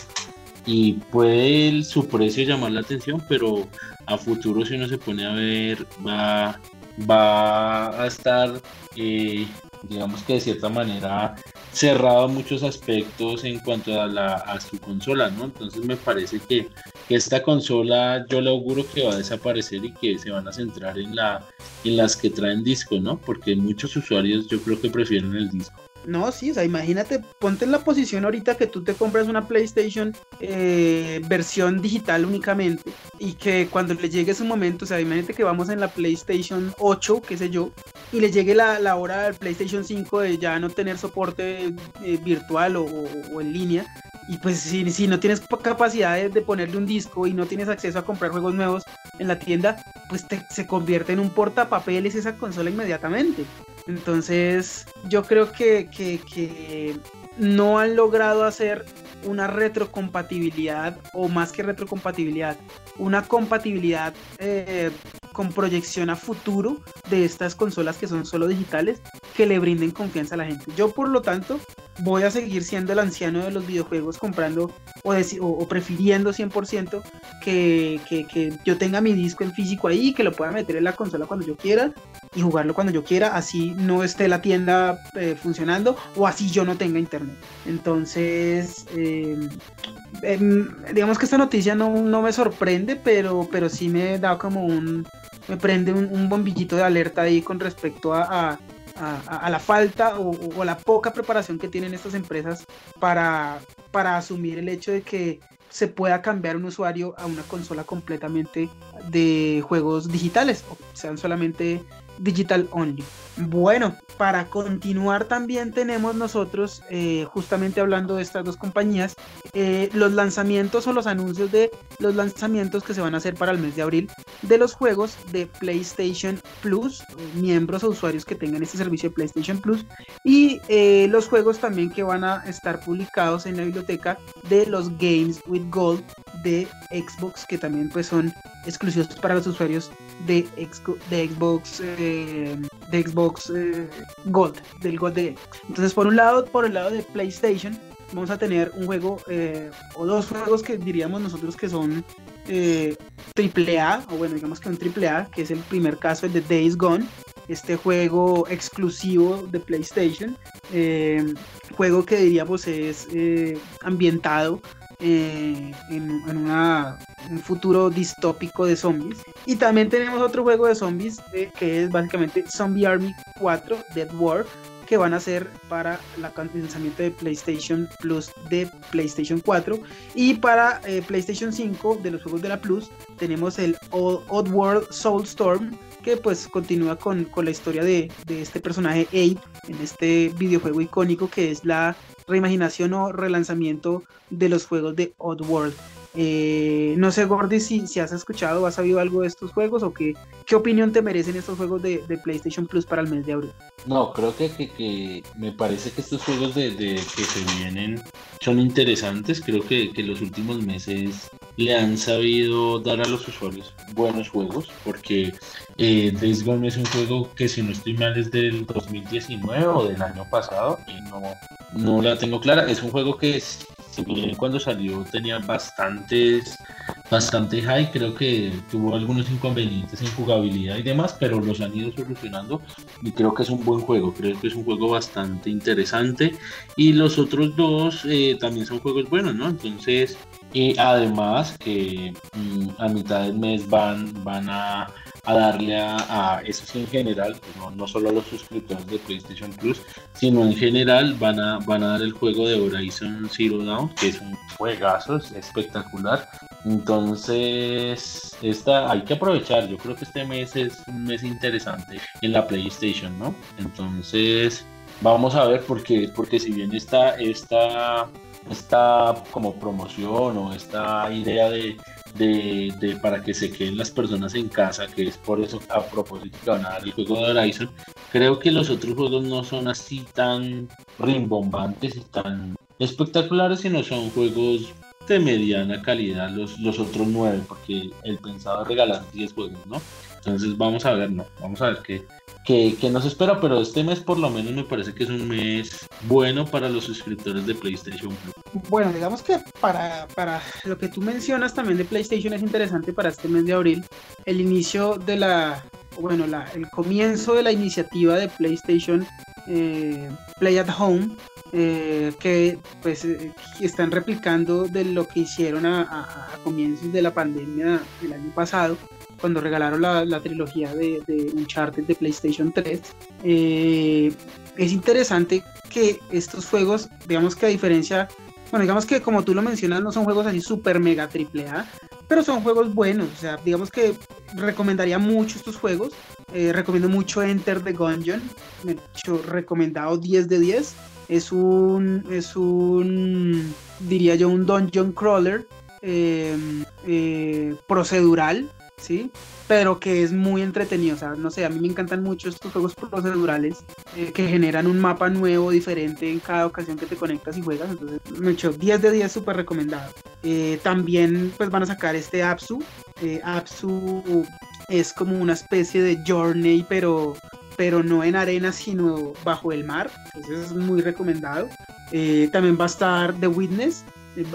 y puede su precio llamar la atención, pero a futuro si uno se pone a ver va, va a estar, eh, digamos que de cierta manera cerrado muchos aspectos en cuanto a, la, a su consola, ¿no? Entonces me parece que esta consola yo le auguro que va a desaparecer y que se van a centrar en, la, en las que traen disco, ¿no? Porque muchos usuarios yo creo que prefieren el disco.
No, sí, o sea, imagínate, ponte en la posición ahorita que tú te compras una PlayStation eh, versión digital únicamente y que cuando le llegue su momento, o sea, imagínate que vamos en la PlayStation 8, qué sé yo, y le llegue la, la hora del PlayStation 5 de ya no tener soporte eh, virtual o, en línea, y pues si, si no tienes capacidad de, ponerle un disco y no tienes acceso a comprar juegos nuevos en la tienda, pues se convierte en un portapapeles esa consola inmediatamente. Entonces yo creo que, que, no han logrado hacer una retrocompatibilidad o más que retrocompatibilidad, una compatibilidad eh, con proyección a futuro de estas consolas que son solo digitales que le brinden confianza a la gente. Yo por lo tanto voy a seguir siendo el anciano de los videojuegos comprando o, o, prefiriendo 100% que, que, que, yo tenga mi disco en físico ahí, que lo pueda meter en la consola cuando yo quiera y jugarlo cuando yo quiera, así no esté la tienda eh, funcionando o así yo no tenga internet. Entonces, em, em, digamos que esta noticia no, no, me sorprende, pero, pero sí me da como un, me prende un, bombillito de alerta ahí con respecto a, a, la falta o, la poca preparación que tienen estas empresas para, para asumir el hecho de que se pueda cambiar un usuario a una consola completamente de juegos digitales, o sean solamente digital only. Bueno, para continuar también tenemos nosotros, eh, justamente hablando de estas dos compañías, eh, los lanzamientos o los anuncios de los lanzamientos que se van a hacer para el mes de abril de los juegos de PlayStation Plus, miembros o usuarios que tengan este servicio de PlayStation Plus, y eh, los juegos también que van a estar publicados en la biblioteca de los Games with Gold de Xbox, que también pues son exclusivos para los usuarios de, de Xbox de Xbox eh, Gold, del Gold de Entonces, por un lado, por el lado de PlayStation, vamos a tener un juego eh, o dos juegos que diríamos nosotros que son eh, triple A, o bueno, digamos que un triple A, que es el primer caso, el de Days Gone, este juego exclusivo de PlayStation, juego que diríamos es ambientado en, una, un futuro distópico de zombies. Y también tenemos otro juego de zombies que es básicamente Zombie Army 4 Dead War, que van a ser para el lanzamiento de PlayStation Plus de PlayStation 4 y para eh, PlayStation 5 de los juegos de la Plus tenemos el Oddworld Soulstorm que pues continúa con, con la historia de, de, este personaje Abe en este videojuego icónico que es la reimaginación o relanzamiento de los juegos de Oddworld. Eh, no sé, Gordy, si, si, has escuchado o has sabido algo de estos juegos o qué, qué opinión te merecen estos juegos de, PlayStation Plus para el mes de abril.
No, creo que, que, me parece que estos juegos de, que se vienen son interesantes. Creo que, que los últimos meses le han sabido dar a los usuarios buenos juegos porque eh, Days Gone es un juego que si no estoy mal es del 2019 o del año pasado y no, no la tengo clara. Es un juego que bien cuando salió tenía bastantes, bastante high, creo que tuvo algunos inconvenientes en jugabilidad y demás, pero los han ido solucionando y creo que es un buen juego, creo que es un juego bastante interesante y los otros dos eh, también son juegos buenos, ¿no? Entonces, y además que mm, a mitad del mes van, van a a darle a, eso sí en general, pues no, solo a los suscriptores de PlayStation Plus, sino en general van a, van a dar el juego de Horizon Zero Dawn, que es un juegazo, es espectacular. Entonces, esta hay que aprovechar. Yo creo que este mes es un mes interesante en la PlayStation, ¿no? Entonces, vamos a ver, porque, porque si bien está esta, esta como promoción o esta idea de de, para que se queden las personas en casa, que es por eso a propósito que van a dar el juego de Horizon. Creo que los otros juegos no son así tan rimbombantes y tan espectaculares, sino son juegos de mediana calidad los, los otros nueve, porque el pensado regalar 10 juegos, ¿no? Entonces vamos a ver, no, vamos a ver qué, que, nos espera, pero este mes por lo menos me parece que es un mes bueno para los suscriptores de PlayStation
Bueno, digamos que para, para lo que tú mencionas también de PlayStation es interesante para este mes de abril, el inicio de la, bueno, la, el comienzo de la iniciativa de PlayStation eh, Play at Home, eh, que pues eh, están replicando de lo que hicieron a, a, comienzos de la pandemia el año pasado cuando regalaron la, trilogía de, de, Uncharted de PlayStation 3. Eh, es interesante que estos juegos, digamos que a diferencia, bueno, digamos que como tú lo mencionas, no son juegos así super mega triple A, pero son juegos buenos, o sea, digamos que recomendaría mucho estos juegos. Eh, recomiendo mucho Enter the Gungeon, me he hecho recomendado 10 de 10. Es un, es un, diría yo, un dungeon crawler eh, procedural, ¿sí? Pero que es muy entretenido, o sea, no sé, a mí me encantan mucho estos juegos procedurales eh, que generan un mapa nuevo, diferente en cada ocasión que te conectas y juegas, entonces me he hecho 10 de 10 súper recomendado. Eh, también pues van a sacar este Apsu, eh, Apsu es como una especie de journey, pero pero no en arena, sino bajo el mar. Entonces es muy recomendado. también va a estar The Witness,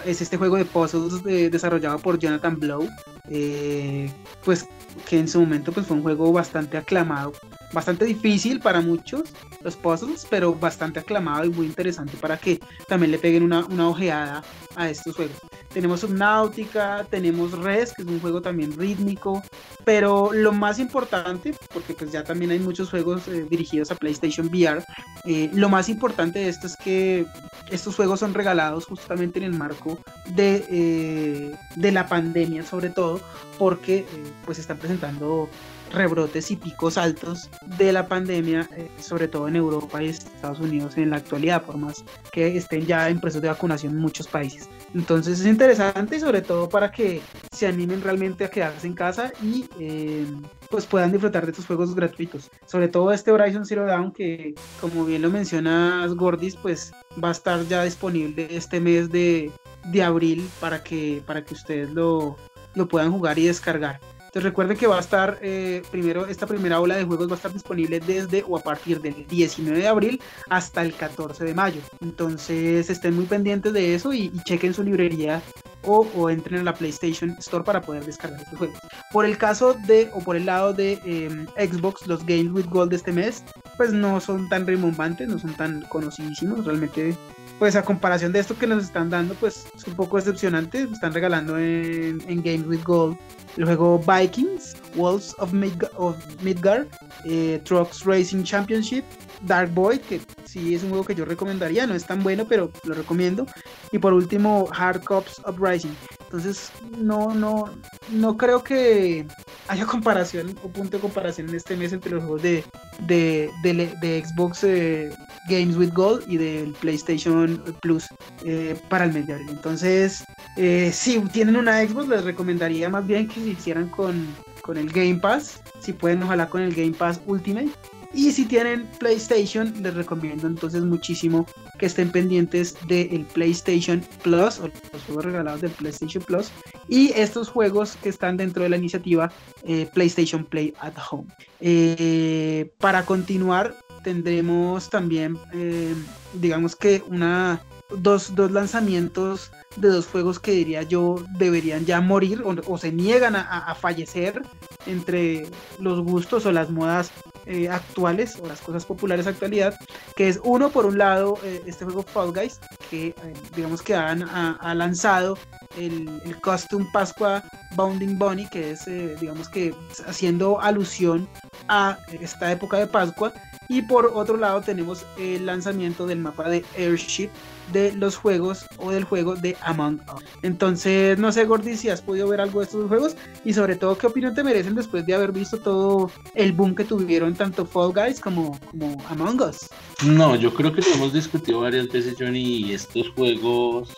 es este juego de puzzles desarrollado por Jonathan Blow, eh, pues que en su momento pues fue un juego bastante aclamado, bastante difícil para muchos los puzzles, pero bastante aclamado y muy interesante para que también le peguen una, una ojeada a estos juegos. Tenemos Subnautica, tenemos Res, que es un juego también rítmico, pero lo más importante, porque pues ya también hay muchos juegos eh, dirigidos a PlayStation VR, eh, lo más importante de esto es que estos juegos son regalados justamente en el marco de, eh, de la pandemia, sobre todo porque pues están presentando rebrotes y picos altos de la pandemia, eh, sobre todo en Europa y Estados Unidos en la actualidad, por más que estén ya en proceso de vacunación en muchos países. Entonces es interesante y sobre todo para que se animen realmente a quedarse en casa y eh, pues puedan disfrutar de estos juegos gratuitos. Sobre todo este Horizon Zero Dawn que como bien lo mencionas Gordis, pues va a estar ya disponible este mes de, de abril para que, para que ustedes lo, lo puedan jugar y descargar. Entonces recuerden que va a estar eh, primero, esta primera ola de juegos va a estar disponible desde o a partir del 19 de abril hasta el 14 de mayo. Entonces estén muy pendientes de eso y, chequen su librería o, entren a la PlayStation Store para poder descargar estos juegos. Por el caso de, o por el lado de em, Xbox, los Games with Gold de este mes, pues no son tan rimbombantes, no son tan conocidísimos, realmente pues a comparación de esto que nos están dando, pues es un poco decepcionante. Están regalando en, Games with Gold el juego Vikings, Wolves of, Midgard, eh, Trucks Racing Championship, Dark Boy, que sí es un juego que yo recomendaría, no es tan bueno, pero lo recomiendo. Y por último, Hard Cops Uprising. Entonces, no, no, no creo que haya comparación o punto de comparación en este mes entre los juegos de, de, de, Xbox eh, Games with Gold y del PlayStation Plus eh, para el mes de abril. Entonces, eh, si tienen una Xbox, les recomendaría más bien que se hicieran con, con el Game Pass. Si pueden, ojalá con el Game Pass Ultimate y si tienen PlayStation, les recomiendo entonces muchísimo que estén pendientes del PlayStation Plus o los juegos regalados del PlayStation Plus y estos juegos que están dentro de la iniciativa eh, PlayStation Play at Home. Eh, para continuar, tendremos también, eh, digamos que una, dos, dos lanzamientos de dos juegos que diría yo deberían ya morir o, se niegan a, fallecer entre los gustos o las modas eh, actuales o las cosas populares actualidad, que es uno por un lado eh, este juego Fall Guys, que eh, digamos que han, ha, lanzado el, el, Custom Pascua Bounding Bunny, que es digamos que haciendo alusión a esta época de Pascua, y por otro lado tenemos el lanzamiento del mapa de Airship de los juegos o del juego de Among Us. Entonces, no sé, Gordy, si has podido ver algo de estos juegos y sobre todo qué opinión te merecen después de haber visto todo el boom que tuvieron tanto Fall Guys como, como Among Us.
No, yo creo que lo hemos discutido varias veces, Johnny, y estos juegos,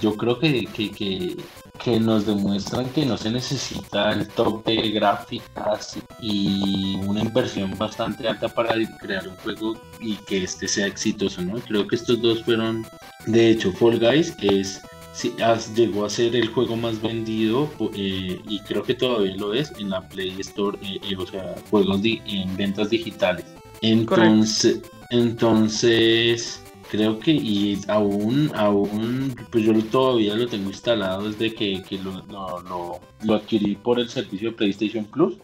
yo creo que, que, que que nos demuestran que no se necesita el tope de gráficas y una inversión bastante alta para crear un juego y que este sea exitoso, ¿no? Creo que estos dos fueron, de hecho, Fall Guys es llegó a ser el juego más vendido eh, y creo que todavía lo es en la Play Store, eh, eh, o sea, juegos en ventas digitales. Entonces, entonces creo que y aún, aún, pues yo todavía lo tengo instalado desde que, lo, lo, adquirí por el servicio de PlayStation Plus.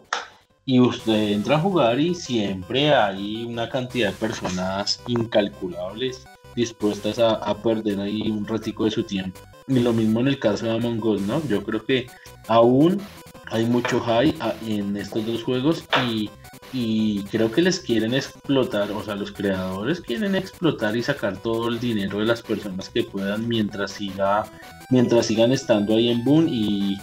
Y usted entra a jugar y siempre hay una cantidad de personas incalculables dispuestas a, perder ahí un ratico de su tiempo. Y lo mismo en el caso de Among Us, ¿no? Yo creo que aún hay mucho high ah, en estos dos juegos y y creo que les quieren explotar, o sea, los creadores quieren explotar y sacar todo el dinero de las personas que puedan mientras siga, mientras sigan estando ahí en Boon y,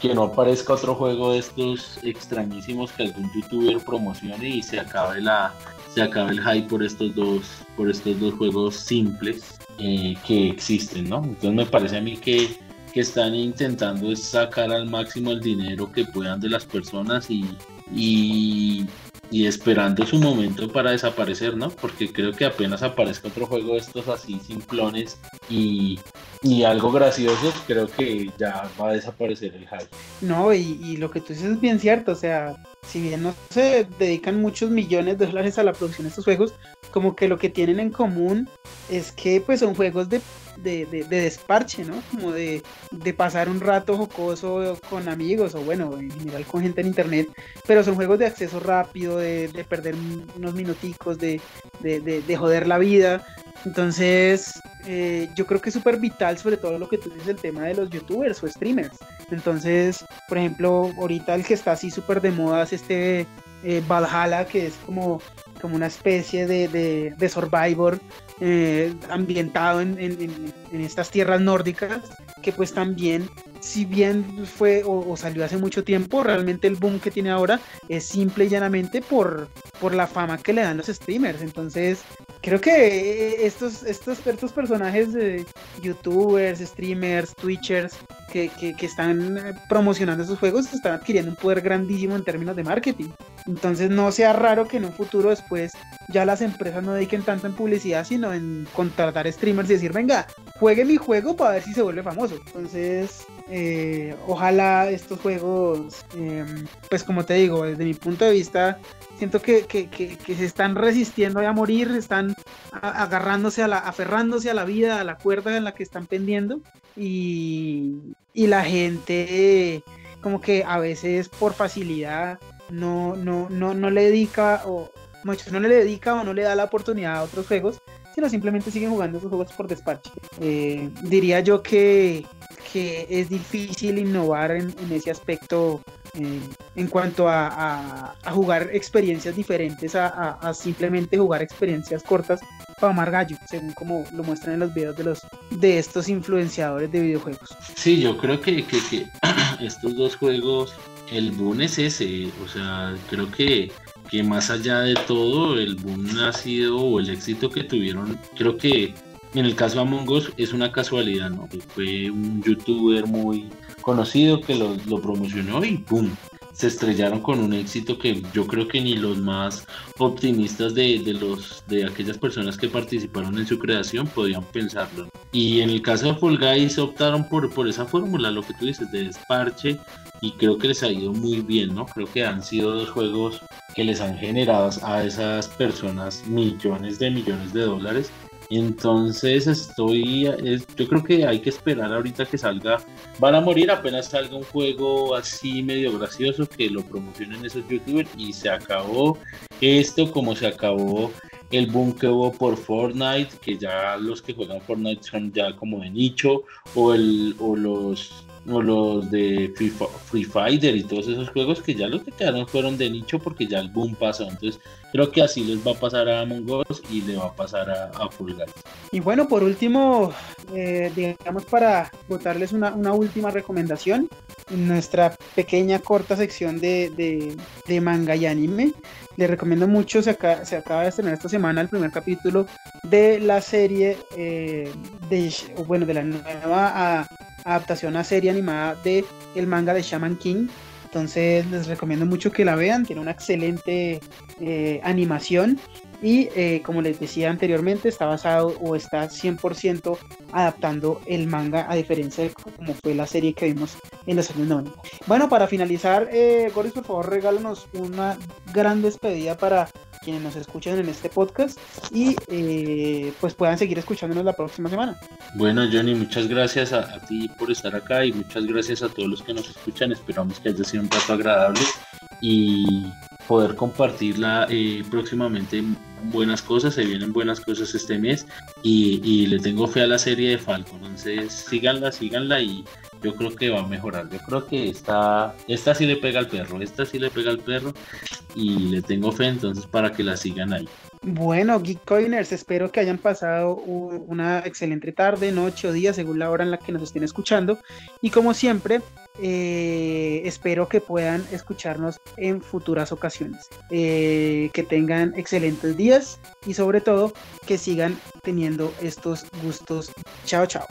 que no aparezca otro juego de estos extrañísimos que algún youtuber promocione y se acabe la, se acabe el hype por estos dos, por estos dos juegos simples eh, que existen, ¿no? Entonces me parece a mí que, que están intentando sacar al máximo el dinero que puedan de las personas y, y, y esperando su momento para desaparecer, ¿no? Porque creo que apenas aparezca otro juego de estos así simplones y, y algo gracioso, creo que ya va a desaparecer el hype.
No, y, y, lo que tú dices es bien cierto, o sea, si bien no se dedican muchos millones de dólares a la producción de estos juegos, como que lo que tienen en común es que pues son juegos de de, de, desparche, ¿no? Como de, de, pasar un rato jocoso con amigos o bueno, en general con gente en internet, pero son juegos de acceso rápido, de, perder unos minuticos, de, joder la vida. Entonces, eh, yo creo que es súper vital, sobre todo lo que tú dices, el tema de los youtubers o streamers. Entonces, por ejemplo, ahorita el que está así súper de moda es este eh, Valhalla, que es como, como una especie de, de, Survivor eh, ambientado en, estas tierras nórdicas, que pues también, si bien fue o, salió hace mucho tiempo, realmente el boom que tiene ahora es simple y llanamente por, por la fama que le dan los streamers. Entonces, creo que estos, estos, estos personajes de youtubers, streamers, twitchers, que, que, están promocionando esos juegos están adquiriendo un poder grandísimo en términos de marketing. Entonces no sea raro que en un futuro después ya las empresas no dediquen tanto en publicidad, sino en contratar streamers y decir, venga, juegue mi juego para ver si se vuelve famoso. Entonces, eh, ojalá estos juegos, em, pues como te digo, desde mi punto de vista, siento que, se están resistiendo a morir, están agarrándose a la, aferrándose a la vida, a la cuerda en la que están pendiendo y, y la gente como que a veces por facilidad no, no, no, no le dedica o muchos no le dedica o no le da la oportunidad a otros juegos, sino simplemente siguen jugando esos juegos por despacho. Eh, diría yo que, que, es difícil innovar en, ese aspecto eh, en cuanto a, jugar experiencias diferentes a, simplemente jugar experiencias cortas para amar gallo, según como lo muestran en los videos de los de estos influenciadores de videojuegos.
Sí, yo creo que, que estos dos juegos, el boom es ese, o sea, creo que que más allá de todo, el boom ha sido, o el éxito que tuvieron, creo que en el caso de Among Us es una casualidad, ¿no? fue un youtuber muy conocido que lo, promocionó y ¡pum! Se estrellaron con un éxito que yo creo que ni los más optimistas de, de, los de aquellas personas que participaron en su creación podían pensarlo. Y en el caso de Fall Guys optaron por, por esa fórmula, lo que tú dices, de desparche, y creo que les ha ido muy bien, ¿no? Creo que han sido dos juegos que les han generado a esas personas millones de millones de dólares entonces estoy, yo creo que hay que esperar ahorita que salga, van a morir apenas salga un juego así medio gracioso que lo promocionen esos youtubers y se acabó esto como se acabó el boom que hubo por Fortnite, que ya los que juegan Fortnite son ya como de nicho, o, el, o los o los de Free, Fighter y todos esos juegos que ya los que quedaron fueron de nicho porque ya el boom pasó. Entonces creo que así les va a pasar a Among Us y le va a pasar a, a Full
Y bueno, por último, eh, digamos para botarles una, una, última recomendación en nuestra pequeña corta sección de, de, manga y anime. Les recomiendo mucho, se, acaba, se acaba de estrenar esta semana el primer capítulo de la serie, eh, de, bueno, de la nueva adaptación a serie animada de el manga de Shaman King. Entonces les recomiendo mucho que la vean, tiene una excelente eh, animación y eh, como les decía anteriormente está basado o está 100% adaptando el manga a diferencia de como fue la serie que vimos en los años 90. Bueno, para finalizar, eh, Boris, por favor regálanos una gran despedida para quienes nos escuchan en este podcast y eh, pues puedan seguir escuchándonos la próxima semana.
Bueno, Johnny, muchas gracias a, ti por estar acá y muchas gracias a todos los que nos escuchan. Esperamos que haya sido un rato agradable y poder compartirla eh, próximamente buenas cosas, se vienen buenas cosas este mes y, y, le tengo fe a la serie de Falcon, entonces síganla, síganla y yo creo que va a mejorar. Yo creo que esta, esta sí le pega al perro, esta sí le pega al perro y le tengo fe entonces para que la sigan ahí.
Bueno, Geekcoiners, espero que hayan pasado una excelente tarde, noche o día, según la hora en la que nos estén escuchando. Y como siempre, eh, espero que puedan escucharnos en futuras ocasiones. Eh, que tengan excelentes días y sobre todo que sigan teniendo estos gustos. Chao, chao.